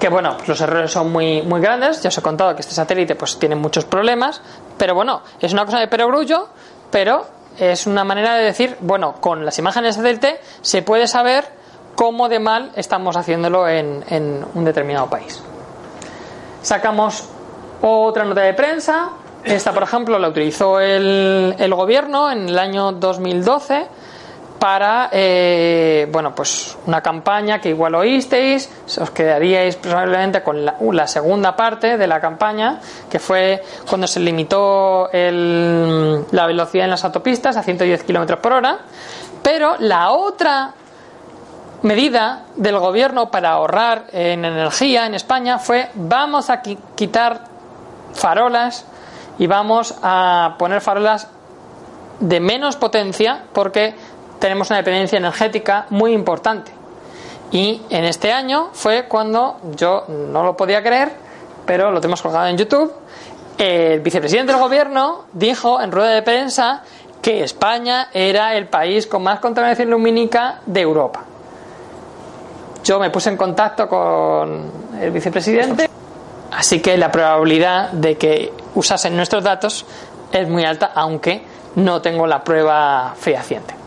que bueno, los errores son muy, muy grandes, ya os he contado que este satélite pues tiene muchos problemas, pero bueno, es una cosa de perogrullo, pero es una manera de decir, bueno, con las imágenes de satélite se puede saber cómo de mal estamos haciéndolo en, en un determinado país. Sacamos otra nota de prensa, esta por ejemplo la utilizó el, el gobierno en el año 2012 para eh, bueno pues una campaña que igual oísteis os quedaríais probablemente con la, segunda parte de la campaña que fue cuando se limitó la velocidad en las autopistas a 110 kilómetros por hora pero la otra medida del gobierno para ahorrar en energía en España fue vamos a quitar farolas y vamos a poner farolas de menos potencia porque tenemos una dependencia energética muy importante. Y en este año fue cuando yo no lo podía creer, pero lo tenemos colgado en YouTube. El vicepresidente del gobierno dijo en rueda de prensa que España era el país con más contaminación lumínica de Europa. Yo me puse en contacto con el vicepresidente, así que la probabilidad de que usasen nuestros datos es muy alta, aunque no tengo la prueba fehaciente.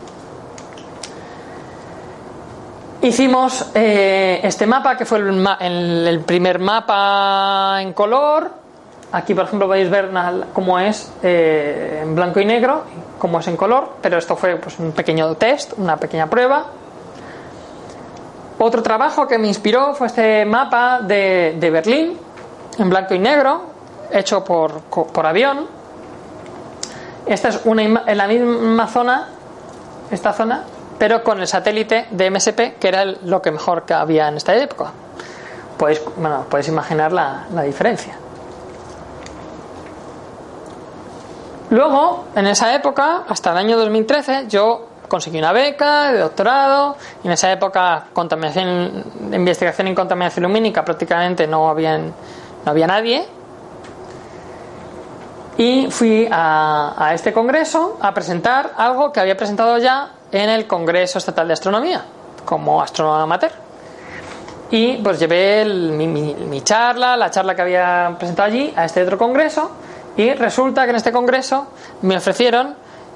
Hicimos eh, este mapa, que fue el, primer mapa en color. Aquí, por ejemplo, podéis ver cómo es eh, en blanco y negro, cómo es en color, pero esto fue pues, un pequeño test, una pequeña prueba. Otro trabajo que me inspiró fue este mapa de, Berlín, en blanco y negro, hecho por, por avión. Esta es una en la misma zona, esta zona, pero con el satélite de MSP, que era lo que mejor que había en esta época. Podéis, bueno, podéis imaginar la, la diferencia. Luego, en esa época, hasta el año 2013, yo conseguí una beca de doctorado en esa época contaminación investigación en contaminación lumínica prácticamente no había no había nadie y fui a, a, este congreso a presentar algo que había presentado ya en el Congreso Estatal de Astronomía, como astrónomo amateur. y pues llevé mi, mi, charla, la charla que había presentado allí, a este otro congreso y resulta que en este congreso me ofrecieron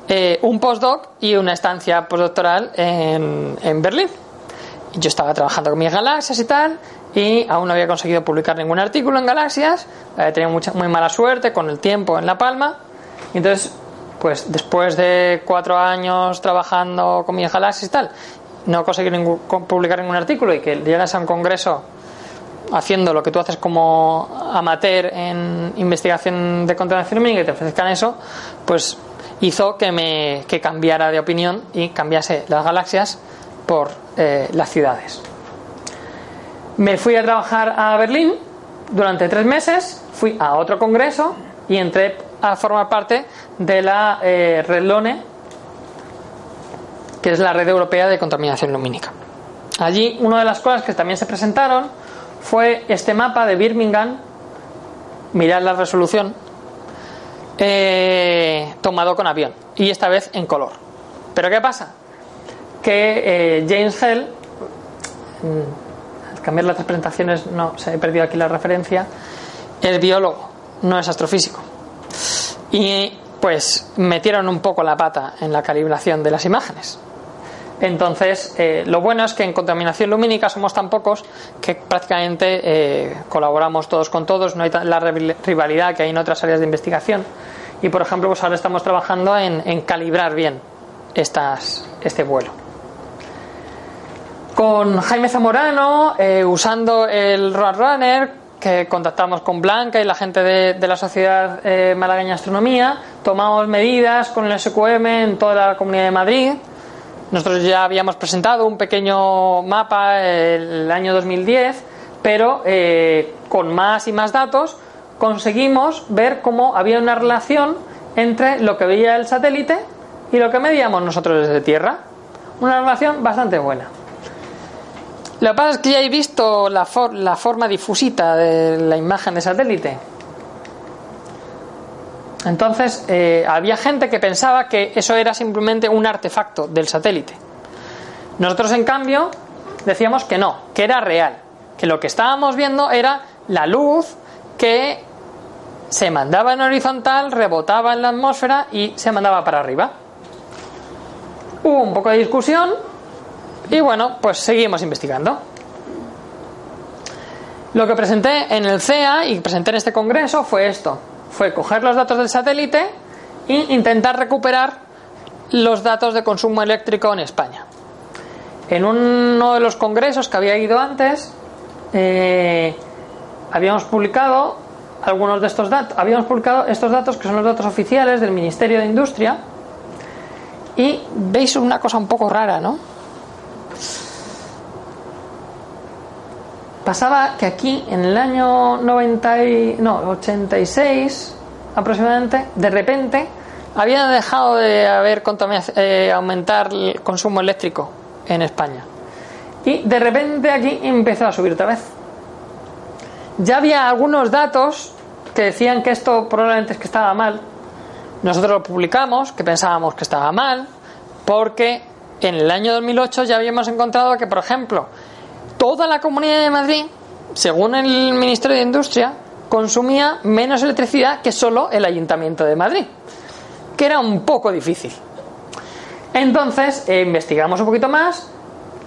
eh, un postdoc y una estancia postdoctoral en, en Berlín. Yo estaba trabajando con mis galaxias y tal, y aún no había conseguido publicar ningún artículo en Galaxias, había tenido mucha, muy mala suerte con el tiempo en La Palma, entonces, pues después de cuatro años trabajando con mis Galaxias y tal, no conseguir ningún, publicar ningún artículo y que llegas a un congreso haciendo lo que tú haces como amateur en investigación de contaminación lumínica y te ofrezcan eso, pues hizo que me que cambiara de opinión y cambiase las galaxias por eh, las ciudades. Me fui a trabajar a Berlín durante tres meses, fui a otro congreso y entré a formar parte de la eh, Red LONE, que es la Red Europea de Contaminación Lumínica. Allí una de las cosas que también se presentaron fue este mapa de Birmingham, mirad la resolución, eh, tomado con avión y esta vez en color. Pero ¿qué pasa? Que eh, James Hell, mm, al cambiar las presentaciones, no se he perdido aquí la referencia, es biólogo, no es astrofísico. Y pues metieron un poco la pata en la calibración de las imágenes. Entonces, eh, lo bueno es que en contaminación lumínica somos tan pocos que prácticamente eh, colaboramos todos con todos, no hay la rivalidad que hay en otras áreas de investigación. Y, por ejemplo, pues ahora estamos trabajando en, calibrar bien estas, este vuelo. Con Jaime Zamorano, eh, usando el Roadrunner, que contactamos con Blanca y la gente de, de la Sociedad Malagueña Astronomía, tomamos medidas con el SQM en toda la Comunidad de Madrid nosotros ya habíamos presentado un pequeño mapa el año 2010, pero eh, con más y más datos conseguimos ver cómo había una relación entre lo que veía el satélite y lo que medíamos nosotros desde Tierra. Una relación bastante buena. Lo que pasa es que ya he visto la, la forma difusita de la imagen de satélite. Entonces, eh, había gente que pensaba que eso era simplemente un artefacto del satélite. Nosotros, en cambio, decíamos que no, que era real, que lo que estábamos viendo era la luz que se mandaba en horizontal, rebotaba en la atmósfera y se mandaba para arriba. Hubo un poco de discusión y bueno, pues seguimos investigando. Lo que presenté en el CEA y presenté en este congreso fue esto fue coger los datos del satélite e intentar recuperar los datos de consumo eléctrico en España. En uno de los congresos que había ido antes, eh, habíamos publicado algunos de estos datos. Habíamos publicado estos datos que son los datos oficiales del Ministerio de Industria. Y veis una cosa un poco rara, ¿no? Pasaba que aquí en el año 90 y, no, 86 aproximadamente, de repente había dejado de haber eh, aumentar el consumo eléctrico en España. Y de repente aquí empezó a subir otra vez. Ya había algunos datos que decían que esto probablemente es que estaba mal. Nosotros lo publicamos, que pensábamos que estaba mal, porque en el año 2008 ya habíamos encontrado que, por ejemplo, toda la Comunidad de Madrid, según el Ministerio de Industria, consumía menos electricidad que solo el Ayuntamiento de Madrid, que era un poco difícil. Entonces, eh, investigamos un poquito más,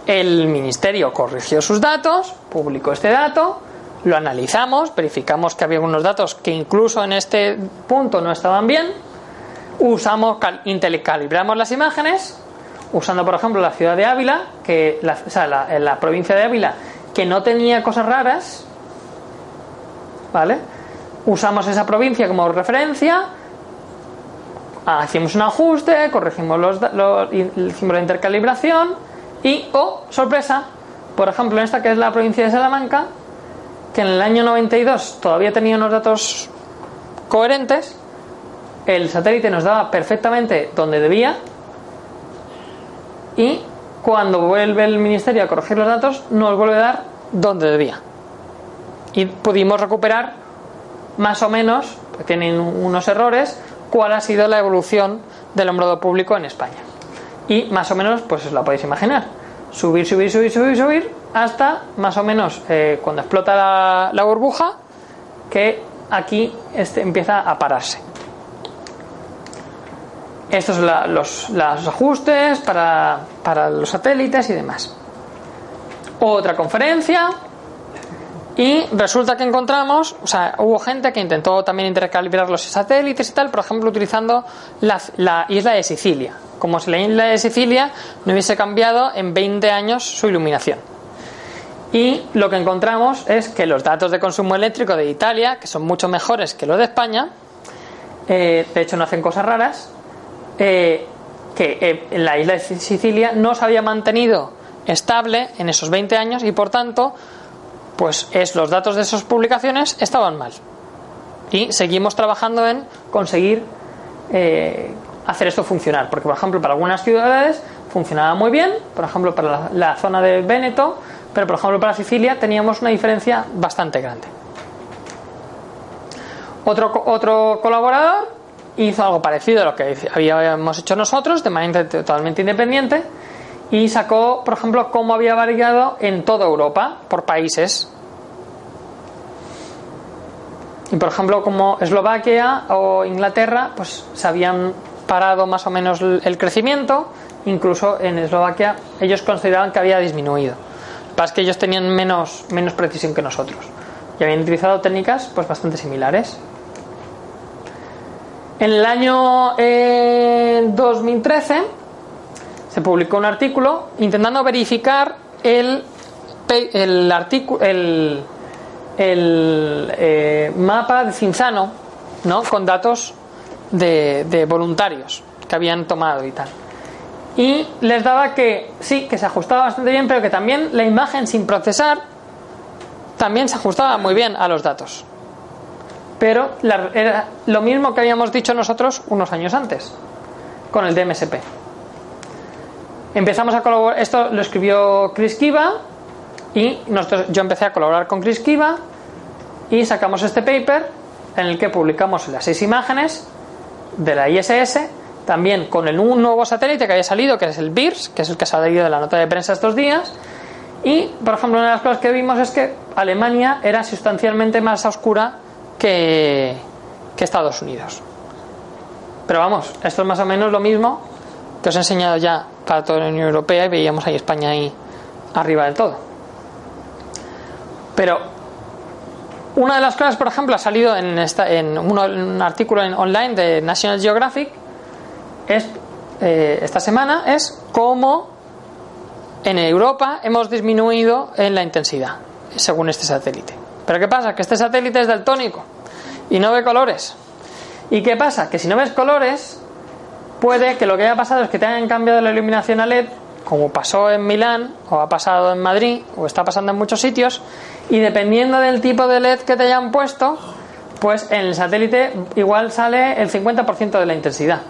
el Ministerio corrigió sus datos, publicó este dato, lo analizamos, verificamos que había algunos datos que incluso en este punto no estaban bien, usamos, calibramos las imágenes usando por ejemplo la ciudad de Ávila, que la, la provincia de Ávila, que no tenía cosas raras, ¿vale? Usamos esa provincia como referencia, hacemos un ajuste, corregimos los, los hicimos la intercalibración y, oh, sorpresa, por ejemplo, en esta que es la provincia de Salamanca, que en el año 92 todavía tenía unos datos coherentes, el satélite nos daba perfectamente donde debía, y cuando vuelve el ministerio a corregir los datos nos vuelve a dar donde debía. Y pudimos recuperar más o menos, tienen unos errores, cuál ha sido la evolución del alumbrado público en España. Y más o menos, pues os la podéis imaginar. subir, subir, subir, subir, subir, hasta más o menos eh, cuando explota la, la, burbuja, que aquí este empieza a pararse. Estos son los, ajustes para, para los satélites y demás. Otra conferencia, y resulta que encontramos, o sea, hubo gente que intentó también intercalibrar los satélites y tal, por ejemplo, utilizando la, la, isla de Sicilia, como si la isla de Sicilia no hubiese cambiado en 20 años su iluminación. Y lo que encontramos es que los datos de consumo eléctrico de Italia, que son mucho mejores que los de España, eh, de hecho no hacen cosas raras, eh, que eh, la isla de Sicilia no se había mantenido estable en esos 20 años y por tanto pues es los datos de esas publicaciones estaban mal. Y seguimos trabajando en conseguir eh, hacer esto funcionar. Porque, por ejemplo, para algunas ciudades funcionaba muy bien, por ejemplo, para la, la zona de Véneto, pero, por ejemplo, para Sicilia teníamos una diferencia bastante grande. Otro, otro colaborador hizo algo parecido a lo que habíamos hecho nosotros, de manera totalmente independiente, y sacó, por ejemplo, cómo había variado en toda Europa por países. Y por ejemplo, como Eslovaquia o Inglaterra, pues se habían parado más o menos el crecimiento, incluso en Eslovaquia ellos consideraban que había disminuido. Lo que pasa es que ellos tenían menos, menos precisión que nosotros y habían utilizado técnicas pues bastante similares. En el año eh, 2013 se publicó un artículo intentando verificar el, eh, mapa de Cinzano ¿no? con datos de voluntarios que habían tomado y tal. Y les daba que sí, que se ajustaba bastante bien, pero que también la imagen sin procesar también se ajustaba muy bien a los datos. Pero era lo mismo que habíamos dicho nosotros unos años antes con el DMSP. Empezamos a colaborar, esto lo escribió Chris Kiva y nosotros, yo empecé a colaborar con Chris Kiva y sacamos este paper en el que publicamos las seis imágenes de la ISS, también con el, un nuevo satélite que había salido, que es el BIRS, que es el que ha salido de la nota de prensa estos días. Y, por ejemplo, una de las cosas que vimos es que Alemania era sustancialmente más oscura que, Estados Unidos. Pero vamos, esto es más o menos lo mismo que os he enseñado ya para toda la Unión Europea y veíamos ahí España ahí arriba del todo. Pero una de las cosas, por ejemplo, ha salido en, esta, en, un artículo en, online de National Geographic es, eh, esta semana es cómo en Europa hemos disminuido en la intensidad según este satélite. Pero ¿qué pasa? Que este satélite es daltónico y no ve colores. ¿Y qué pasa? Que si no ves colores, puede que lo que haya pasado es que te hayan cambiado la iluminación a LED, como pasó en Milán, o ha pasado en Madrid, o está pasando en muchos sitios, y dependiendo del tipo de LED que te hayan puesto, pues en el satélite igual sale el 50% de la intensidad.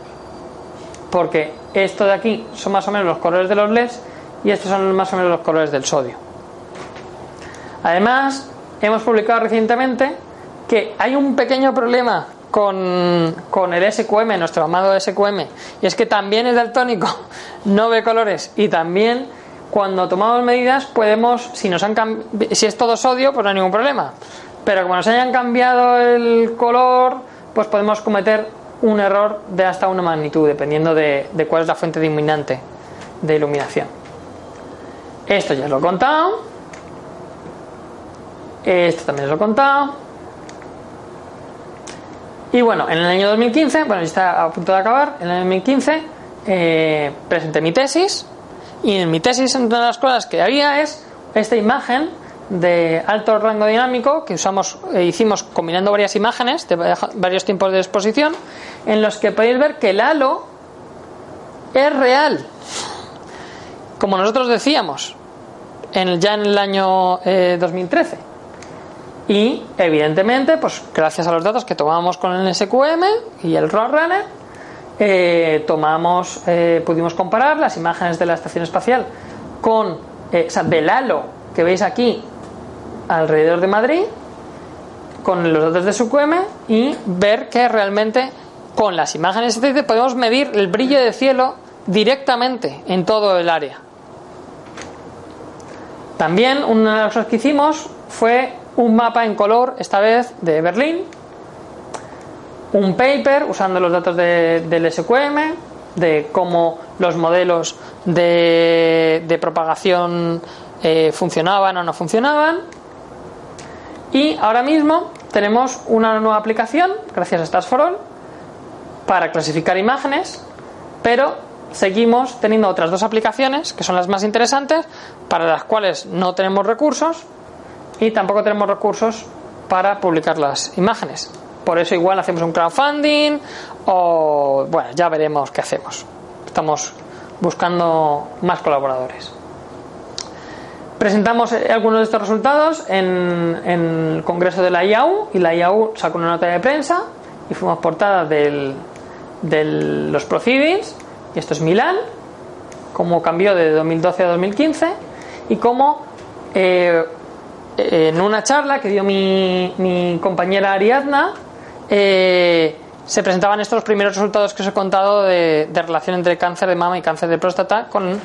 Porque esto de aquí son más o menos los colores de los LEDs y estos son más o menos los colores del sodio. Además, hemos publicado recientemente que hay un pequeño problema con, con, el SQM, nuestro amado SQM, y es que también es daltónico, no ve colores y también cuando tomamos medidas podemos, si nos han si es todo sodio, pues no hay ningún problema. Pero como nos hayan cambiado el color, pues podemos cometer un error de hasta una magnitud, dependiendo de, de cuál es la fuente dominante de iluminación. Esto ya os lo he contado. Esto también os lo he contado. Y bueno, en el año 2015, bueno, ya está a punto de acabar, en el año 2015 eh, presenté mi tesis. Y en mi tesis una de las cosas que había es esta imagen de alto rango dinámico que usamos eh, hicimos combinando varias imágenes de varios tiempos de exposición en los que podéis ver que el halo es real. Como nosotros decíamos en, ya en el año 2013 eh, y evidentemente, pues gracias a los datos que tomamos con el SQM y el Roadrunner, eh, tomamos, eh, pudimos comparar las imágenes de la estación espacial con, eh, o del halo que veis aquí alrededor de Madrid, con los datos de SQM y ver que realmente con las imágenes podemos medir el brillo de cielo directamente en todo el área. También una de las cosas que hicimos fue un mapa en color, esta vez de Berlín, un paper usando los datos de, del SQM, de cómo los modelos de, de propagación eh, funcionaban o no funcionaban. Y ahora mismo tenemos una nueva aplicación, gracias a Stars for All, para clasificar imágenes, pero seguimos teniendo otras dos aplicaciones que son las más interesantes, para las cuales no tenemos recursos y tampoco tenemos recursos para publicar las imágenes. Por eso igual hacemos un crowdfunding o bueno, ya veremos qué hacemos. Estamos buscando más colaboradores. Presentamos algunos de estos resultados en, el congreso de la IAU y la IAU sacó una nota de prensa y fuimos portada de los proceedings y esto es Milán cómo cambió de 2012 a 2015 y cómo eh, en una charla que dio mi, compañera Ariadna eh, se presentaban estos primeros resultados que os he contado de, relación entre cáncer de mama y cáncer de próstata con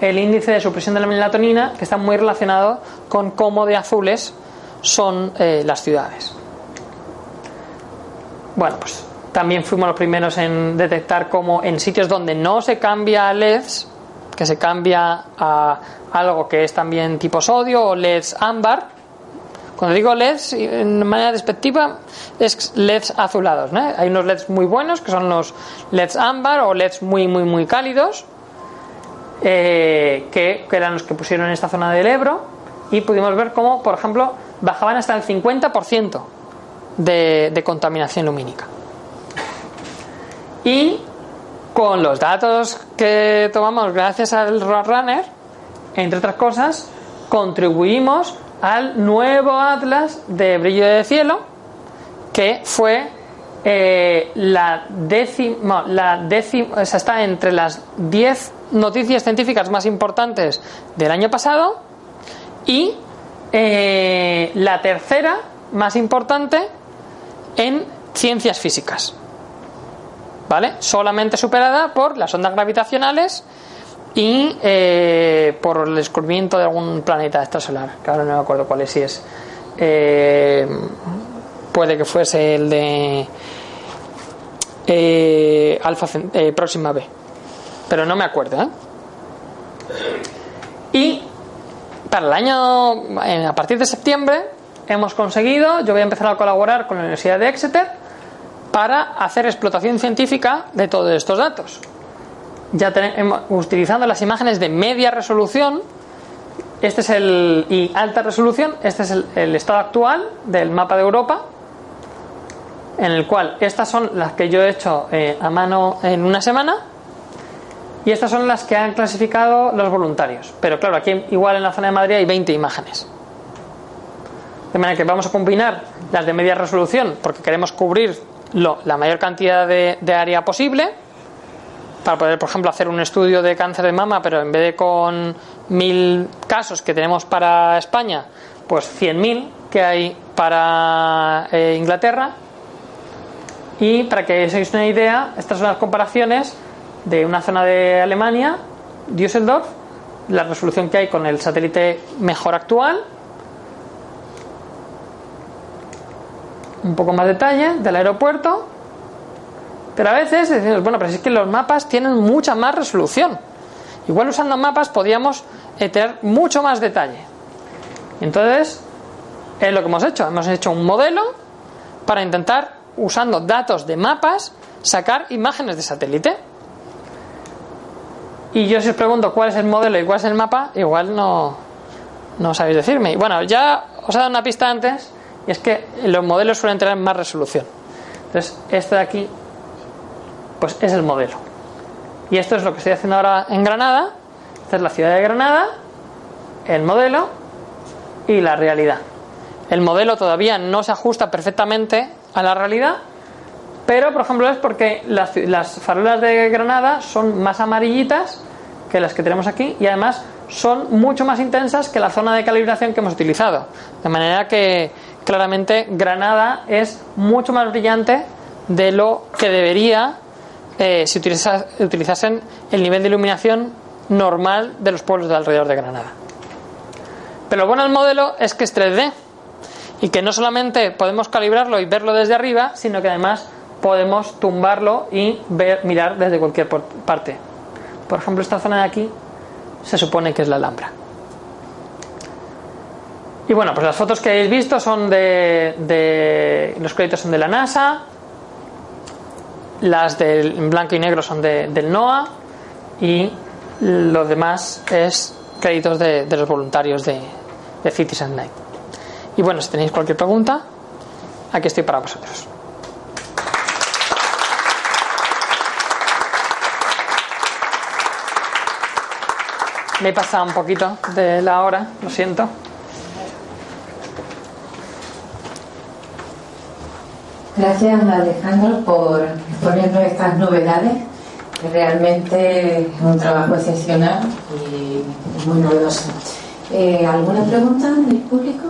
el índice de supresión de la melatonina que está muy relacionado con cómo de azules son eh, las ciudades. Bueno, pues también fuimos los primeros en detectar cómo en sitios donde no se cambia a LEDs, que se cambia a algo que es también tipo sodio o LEDs ámbar, cuando digo LEDs, de manera despectiva, es LEDs azulados. Hay unos LEDs muy buenos, que son los LEDs ámbar o LEDs muy, muy, muy cálidos, eh, que, eran los que pusieron en esta zona del Ebro, y pudimos ver cómo, por ejemplo, bajaban hasta el 50% de, de contaminación lumínica. Y con los datos que tomamos gracias al Roadrunner, entre otras cosas, contribuimos al nuevo atlas de brillo de cielo, que fue eh, la décima, la está entre las 10 noticias científicas más importantes del año pasado y eh, la tercera más importante en ciencias físicas. ¿Vale? Solamente superada por las ondas gravitacionales y eh, por el descubrimiento de algún planeta extrasolar, que ahora no me acuerdo cuál es, si es. Eh, puede que fuese el de eh, Alfa eh, Próxima B, pero no me acuerdo. Y para el año, a partir de septiembre, hemos conseguido, yo voy a empezar a colaborar con la Universidad de Exeter para hacer explotación científica de todos estos datos ya tenemos, utilizando las imágenes de media resolución, este es el y alta resolución, este es el, estado actual del mapa de Europa, en el cual estas son las que yo he hecho eh, a mano en una semana y estas son las que han clasificado los voluntarios. Pero claro, aquí igual en la zona de Madrid hay 20 imágenes. De manera que vamos a combinar las de media resolución porque queremos cubrir la mayor cantidad de área posible para poder, por ejemplo, hacer un estudio de cáncer de mama, pero en vez de con mil casos que tenemos para España, pues 100.000 que hay para eh, Inglaterra. Y para que os una idea, estas son las comparaciones de una zona de Alemania, Düsseldorf, la resolución que hay con el satélite mejor actual. Un poco más detalle del aeropuerto pero a veces decimos, bueno, pero es que los mapas tienen mucha más resolución. Igual usando mapas podíamos eh, tener mucho más detalle. Entonces, es lo que hemos hecho. Hemos hecho un modelo para intentar, usando datos de mapas, sacar imágenes de satélite. Y yo si os pregunto cuál es el modelo y cuál es el mapa, igual no, no sabéis decirme. Y bueno, ya os he dado una pista antes, y es que los modelos suelen tener más resolución. Entonces, este de aquí pues es el modelo. Y esto es lo que estoy haciendo ahora en Granada. Esta es la ciudad de Granada, el modelo y la realidad. El modelo todavía no se ajusta perfectamente a la realidad, pero por ejemplo es porque las, las farolas de Granada son más amarillitas que las que tenemos aquí y además son mucho más intensas que la zona de calibración que hemos utilizado. De manera que claramente Granada es mucho más brillante de lo que debería eh, si utilizasen el nivel de iluminación normal de los pueblos de alrededor de Granada. Pero lo bueno del modelo es que es 3D y que no solamente podemos calibrarlo y verlo desde arriba, sino que además podemos tumbarlo y ver, mirar desde cualquier parte. Por ejemplo, esta zona de aquí se supone que es la Alhambra. Y bueno, pues las fotos que habéis visto son de, los créditos son de la NASA, las del blanco y negro son del NOAA y los demás es créditos de, los voluntarios de, de Citizen Night. Y bueno, si tenéis cualquier pregunta, aquí estoy para vosotros. Me he pasado un poquito de la hora, lo siento. Gracias Alejandro por exponernos estas novedades. Realmente es un trabajo excepcional y muy novedoso. Eh, ¿Alguna pregunta del público?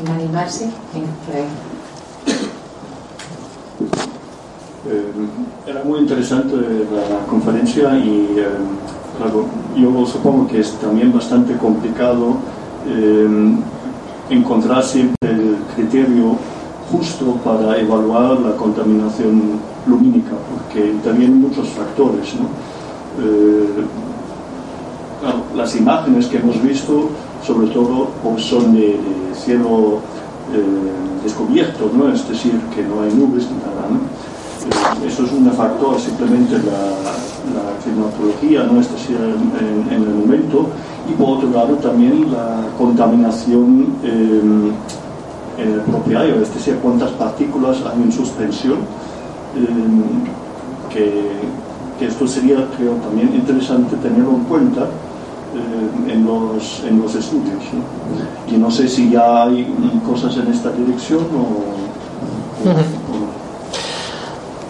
¿En animarse? Eh, era muy interesante la conferencia y eh, yo supongo que es también bastante complicado eh, criterio justo para evaluar la contaminación lumínica, porque intervienen muchos factores. las imágenes que hemos visto, sobre todo, pues, son de, cielo descubierto, ¿no? es decir, que no hay nubes ni nada. Eso es un factor, simplemente la, climatología, ¿no? es decir, en, el momento, y por otro lado también la contaminación em, en el propio aire, es decir, cuántas partículas hay en suspensión, em, que, esto sería, creo, también interesante tenerlo en cuenta em, en, los, en los estudios. Y no sé si ya hay cosas en esta dirección o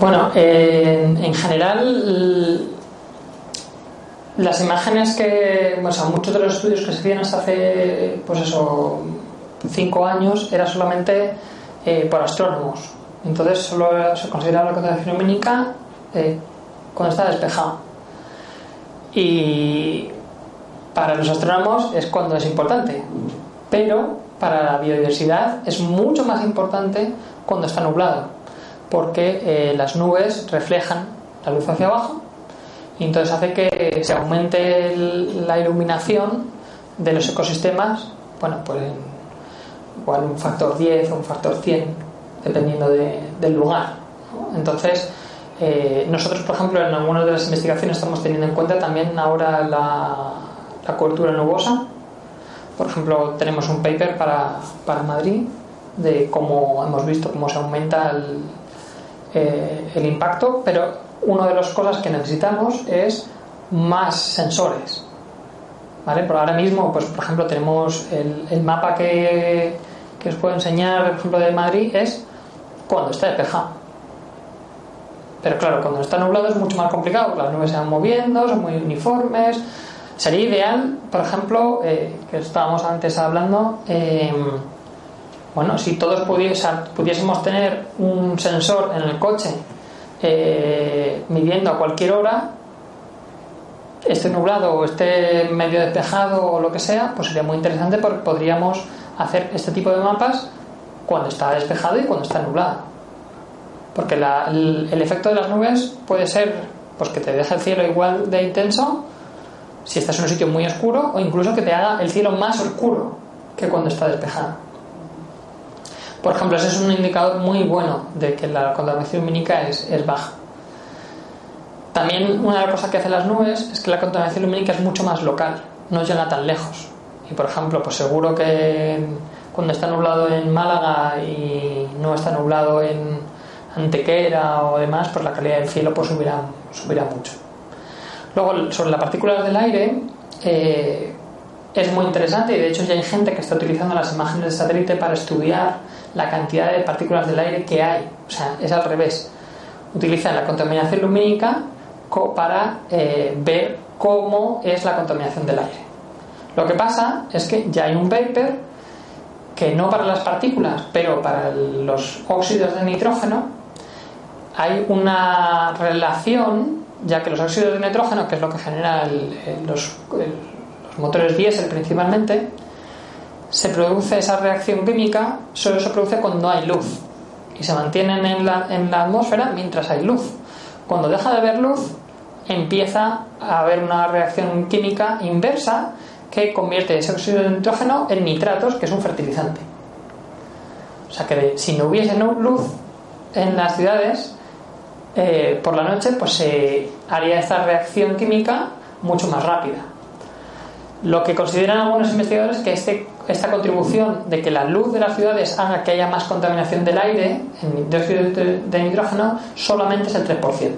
bueno, en general, las imágenes que, o sea, muchos de los estudios que se hacían hasta hace, pues eso, cinco años, era solamente eh, por astrónomos. Entonces, solo se consideraba la contaminación lumínica eh, cuando está despejado. Y para los astrónomos es cuando es importante. Pero para la biodiversidad es mucho más importante cuando está nublado porque eh, las nubes reflejan la luz hacia abajo y entonces hace que se aumente la iluminación de los ecosistemas, bueno, pues igual un factor 10 o un factor 100, dependiendo del lugar. Entonces, eh, nosotros, por ejemplo, en algunas de las investigaciones estamos teniendo en cuenta también ahora la, la cobertura nubosa. Por ejemplo, tenemos un paper para, para Madrid de cómo hemos visto cómo se aumenta el, eh, el impacto, pero una de las cosas que necesitamos es más sensores. ¿Vale? Por ahora mismo, pues por ejemplo, tenemos el, mapa que, que, os puedo enseñar, por ejemplo, de Madrid, es cuando está despejado. Pero claro, cuando está nublado es mucho más complicado, las nubes se van moviendo, son muy uniformes. Sería ideal, por ejemplo, eh, que estábamos antes hablando, eh, bueno, si todos pudiésemos tener un sensor en el coche eh, midiendo a cualquier hora, esté nublado o esté medio despejado o lo que sea, pues sería muy interesante porque podríamos hacer este tipo de mapas cuando está despejado y cuando está nublado. Porque el, efecto de las nubes puede ser pues que te deje el cielo igual de intenso si estás en un sitio muy oscuro o incluso que te haga el cielo más oscuro que cuando está despejado. Por ejemplo, ese es un indicador muy bueno de que la contaminación lumínica es, baja. También una de las cosas que hacen las nubes es que la contaminación lumínica es mucho más local, no llega tan lejos. Y por ejemplo, pues seguro que cuando está nublado en Málaga y no está nublado en Antequera o demás, pues la calidad del cielo pues subirá, mucho. Luego, sobre las partículas del aire, eh, es muy interesante y de hecho ya hay gente que está utilizando las imágenes de satélite para estudiar la cantidad de partículas del aire que hay. O sea, es al revés. Utilizan la contaminación lumínica para eh, ver cómo es la contaminación del aire. Lo que pasa es que ya hay un paper que no para las partículas, pero para los óxidos de nitrógeno, hay una relación ya que los óxidos de nitrógeno, que es lo que genera los, motores diésel principalmente, se produce esa reacción química, solo se produce cuando hay luz y se mantienen en la, en la atmósfera mientras hay luz. Cuando deja de haber luz, empieza a haber una reacción química inversa que convierte ese óxido de nitrógeno en nitratos, que es un fertilizante. O sea que si no hubiese luz en las ciudades, eh, por la noche, pues se haría esta reacción química mucho más rápida. Lo que consideran algunos investigadores que este, esta contribución de que la luz de las ciudades haga que haya más contaminación del aire en dióxido de nitrógeno solamente es el 3%,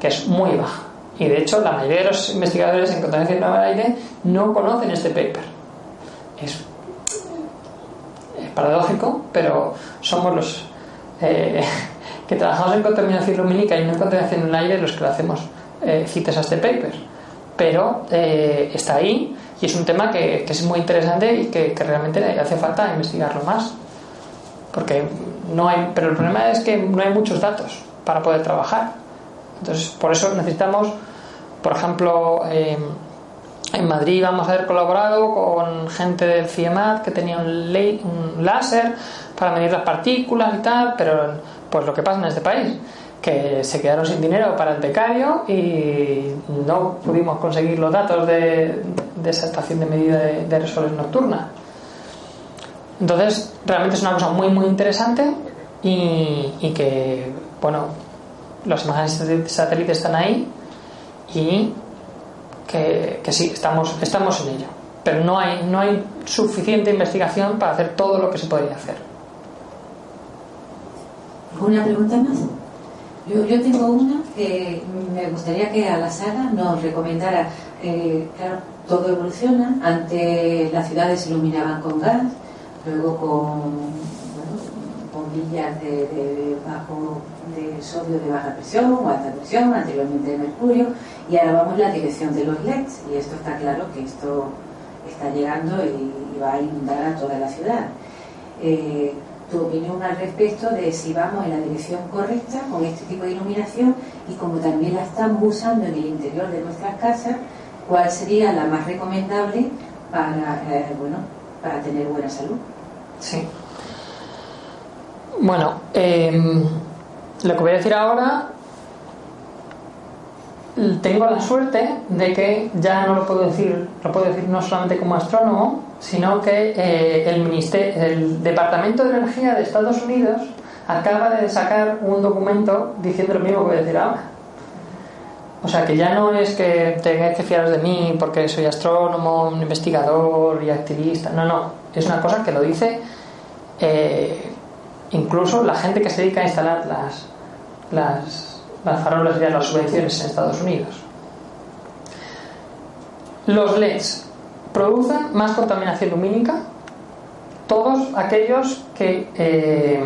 que es muy baja. Y de hecho, la mayoría de los investigadores en contaminación del aire no conocen este paper. Es, paradójico, pero somos los eh, que trabajamos en contaminación lumínica y no en contaminación del aire los que le hacemos eh, citas a este paper. Pero eh, está ahí y es un tema que, es muy interesante y que, que, realmente hace falta investigarlo más. Porque no hay, pero el problema es que no hay muchos datos para poder trabajar. Entonces, por eso necesitamos por ejemplo, em, en Madrid vamos a haber colaborado con gente del CIEMAT que tenía un, un, láser para medir las partículas y tal, pero pues lo que pasa en este país, que se quedaron sin dinero para el becario y no pudimos conseguir los datos de, esa estación de medida de, de resolución nocturna. Entonces, realmente es una cosa muy, muy interesante y que, bueno, los imágenes de satélite están ahí y que, sí, estamos, estamos en ello. Pero no hay, no hay suficiente investigación para hacer todo lo que se podría hacer. ¿Alguna pregunta más? Yo, yo, tengo una que me gustaría que a la saga nos recomendara. Eh, claro, todo evoluciona. Antes las ciudades iluminaban con gas, luego con bombillas de, bajo de sodio de baja presión o alta presión, anteriormente de mercurio, y ahora vamos a la dirección de los LEDs, y esto está claro que esto está llegando y, va a inundar a toda la ciudad. Eh, tu opinión al respecto de si vamos en la dirección correcta con este tipo de iluminación y como también la estamos usando en el interior de nuestras casas, cuál sería la más recomendable para, eh, bueno, para tener buena salud. Sí. Bueno, em, lo que voy a decir ahora, tengo la suerte de que ya no lo puedo decir, lo puedo decir no solamente como astrónomo, sino que eh, el, el Departamento de Energía de Estados Unidos acaba de sacar un documento diciendo lo mismo que voy a decir ahora. O sea que ya no es que tengáis que fiaros de mí porque soy astrónomo, investigador y activista. No, no. Es una cosa que lo dice eh, incluso la gente que se dedica a instalar las, las, las farolas y las subvenciones en Estados Unidos. Los LEDs producen más contaminación lumínica. Todos aquellos que eh,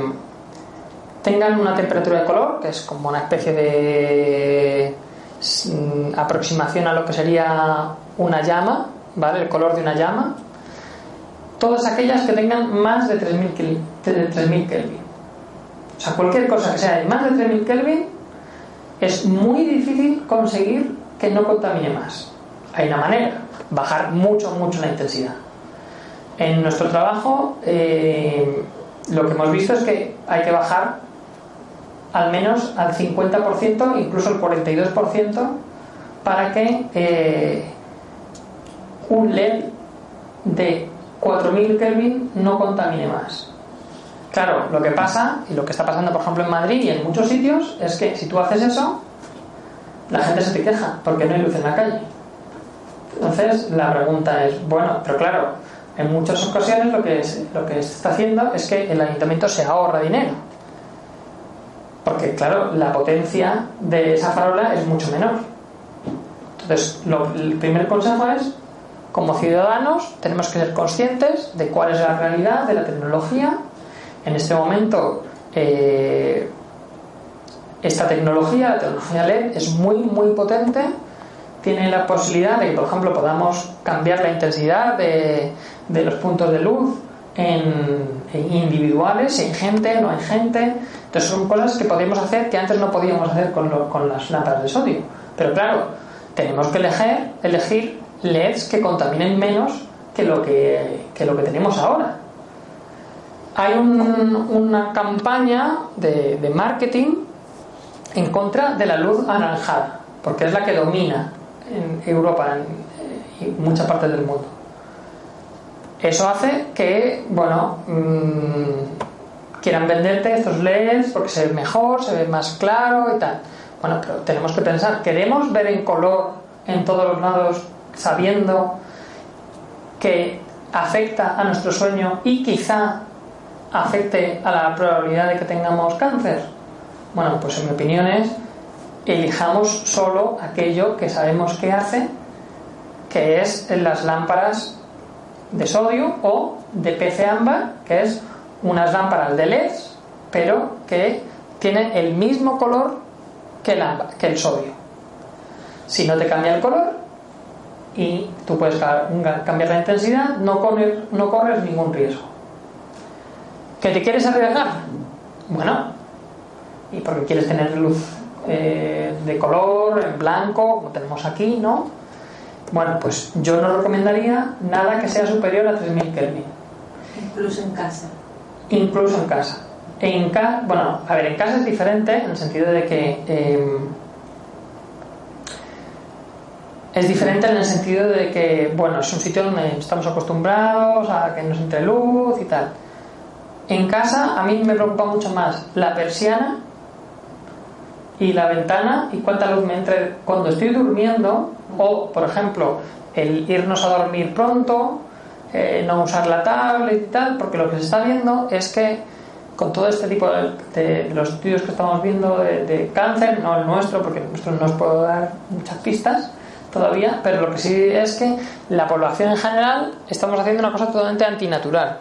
tengan una temperatura de color, que es como una especie de mm, aproximación a lo que sería una llama, ¿vale? El color de una llama, todas aquellas que tengan más de 3000 Kelvin. O sea, cualquier cosa que sea de más de 3000 Kelvin es muy difícil conseguir que no contamine más. Hay una manera, bajar mucho, mucho la intensidad. En nuestro trabajo, eh, lo que hemos visto es que hay que bajar al menos al 50%, incluso el 42%, para que eh, un LED de 4000 Kelvin no contamine más. Claro, lo que pasa, y lo que está pasando por ejemplo en Madrid y en muchos sitios, es que si tú haces eso, la gente se te queja porque no hay luz en la calle. Entonces la pregunta es, bueno, pero claro, en muchas ocasiones lo que, lo que se está haciendo es que el ayuntamiento se ahorra dinero. Porque claro, la potencia de esa farola es mucho menor. Entonces, el primer consejo es como ciudadanos tenemos que ser conscientes de cuál es la realidad de la tecnología. En este momento, eh, esta tecnología, la tecnología LED, es muy, muy potente. Tiene la posibilidad de que, por ejemplo, podamos cambiar la intensidad de, los puntos de luz en, individuales, hay gente, no hay gente. Entonces son cosas que podemos hacer que antes no podíamos hacer con, las lámparas de sodio. Pero claro, tenemos que elegir, elegir LEDs que contaminen menos que lo que tenemos ahora. Hay una campaña de, marketing en contra de la luz anaranjada, porque es la que domina en Europa y muchas partes del mundo. Eso hace que, bueno, mmm, quieran venderte estos LEDs porque se ve mejor, se ve más claro y tal. Bueno, pero tenemos que pensar, ¿queremos ver en color en todos los lados sabiendo que afecta a nuestro sueño y quizá afecte a la probabilidad de que tengamos cáncer? Bueno, pues en mi opinión es elijamos solo aquello que sabemos que hace, que es las lámparas de sodio o de PC ámbar, que es unas lámparas de LED, pero que tienen el mismo color que el, que el sodio. Si no te cambia el color y tú puedes cambiar la intensidad, no corres, no corres ningún riesgo. ¿Que te quieres arriesgar? Bueno, y porque quieres tener luz eh, de color, en blanco, como tenemos aquí, ¿no? Bueno, pues yo no recomendaría nada que sea superior a 3000 Kelvin. Incluso en casa. Incluso en casa. En bueno, a ver, en casa es diferente en el sentido de que em, es diferente en el sentido de que, bueno, es un sitio donde estamos acostumbrados a que nos entre luz y tal. En casa a mí me preocupa mucho más la persiana y la ventana y cuánta luz me entre cuando estoy durmiendo o, por ejemplo, el irnos a dormir pronto, eh, no usar la tablet y tal, porque lo que se está viendo es que con todo este tipo de, los estudios que estamos viendo de, cáncer, no el nuestro, porque el nuestro no os puedo dar muchas pistas todavía, pero lo que sí es que la población en general estamos haciendo una cosa totalmente antinatural,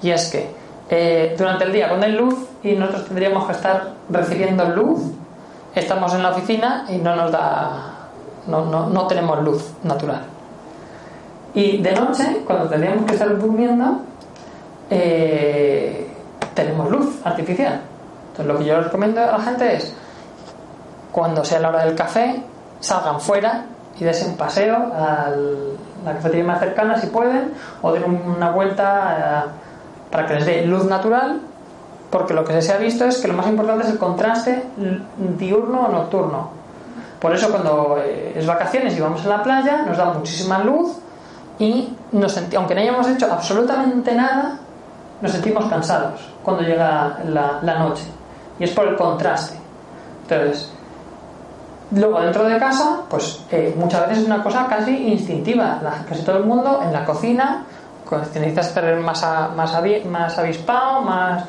y es que eh, durante el día hay luz y nosotros tendríamos que estar recibiendo luz, estamos en la oficina y no nos da no, no, no tenemos luz natural. Y de noche, cuando tendríamos que estar durmiendo, eh, tenemos luz artificial. Entonces, lo que yo recomiendo a la gente es, cuando sea la hora del café, salgan fuera y desen un paseo a la cafetería más cercana si pueden, o den una vuelta eh, para que les dé luz natural, porque lo que se ha visto es que lo más importante es el contraste diurno o nocturno por eso cuando eh, es vacaciones y vamos a la playa nos da muchísima luz y nos aunque no hayamos hecho absolutamente nada, nos sentimos cansados cuando llega la, noche. Y es por el contraste. Entonces, luego dentro de casa, pues eh, muchas veces es una cosa casi instintiva. casi todo el mundo en la cocina, necesitas estar más, más, más avispado, más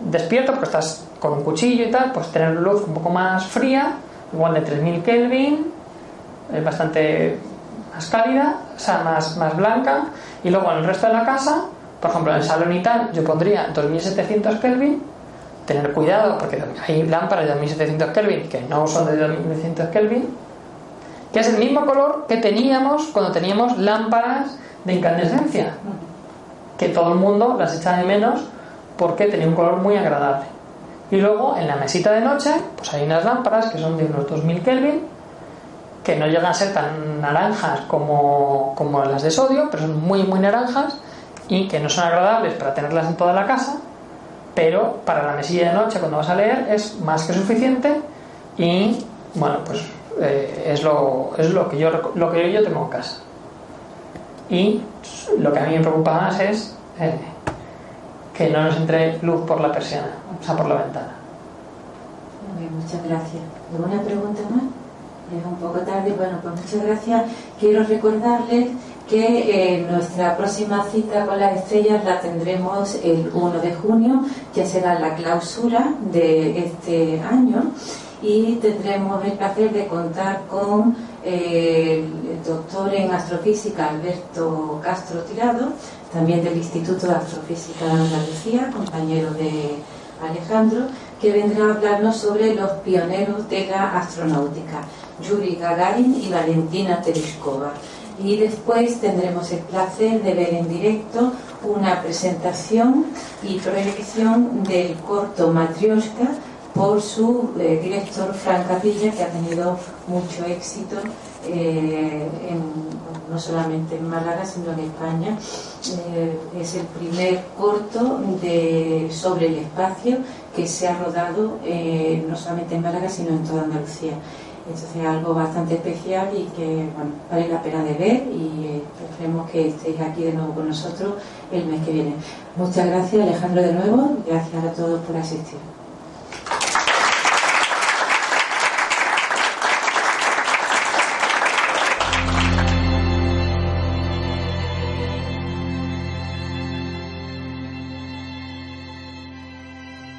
despierto, porque estás con un cuchillo y tal, pues tener luz un poco más fría igual de 3000 Kelvin, es bastante más cálida, o sea, más, más blanca. Y luego en el resto de la casa, por ejemplo en el salón y tal, yo pondría 2700 Kelvin. Tener cuidado porque hay lámparas de 2700 Kelvin que no son de 2700 Kelvin, que es el mismo color que teníamos cuando teníamos lámparas de incandescencia, que todo el mundo las echa de menos porque tenía un color muy agradable. Y luego en la mesita de noche, pues hay unas lámparas que son de unos 2000 Kelvin, que no llegan a ser tan naranjas como, como las de sodio, pero son muy, muy naranjas y que no son agradables para tenerlas en toda la casa, pero para la mesilla de noche cuando vas a leer es más que suficiente y bueno, pues eh, es, lo, es lo, que yo, lo que yo tengo en casa. Y lo que a mí me preocupa más es eh, que no nos entre luz por la persiana, o sea, por la ventana. muchas gracias. ¿Alguna pregunta más? Es un poco tarde. Bueno, pues muchas gracias. Quiero recordarles que eh, nuestra próxima cita con las estrellas la tendremos el 1 de junio, ya será la clausura de este año y tendremos el placer de contar con eh, el doctor en astrofísica Alberto Castro Tirado, también del Instituto de Astrofísica de Andalucía, compañero de Alejandro, que vendrá a hablarnos sobre los pioneros de la astronáutica, Yuri Gagarin y Valentina Tereshkova. Y después tendremos el placer de ver en directo una presentación y proyección del corto Matrioshka por su eh, director Fran Capilla, que ha tenido mucho éxito eh, no solamente en Málaga, sino en España. Eh, es el primer corto de, sobre el espacio que se ha rodado no solamente en Málaga, sino en toda Andalucía. Entonces es algo bastante especial y que vale la pena de ver y esperemos que estéis aquí de nuevo con nosotros el mes que viene. Muchas gracias Alejandro de nuevo gracias a todos por asistir.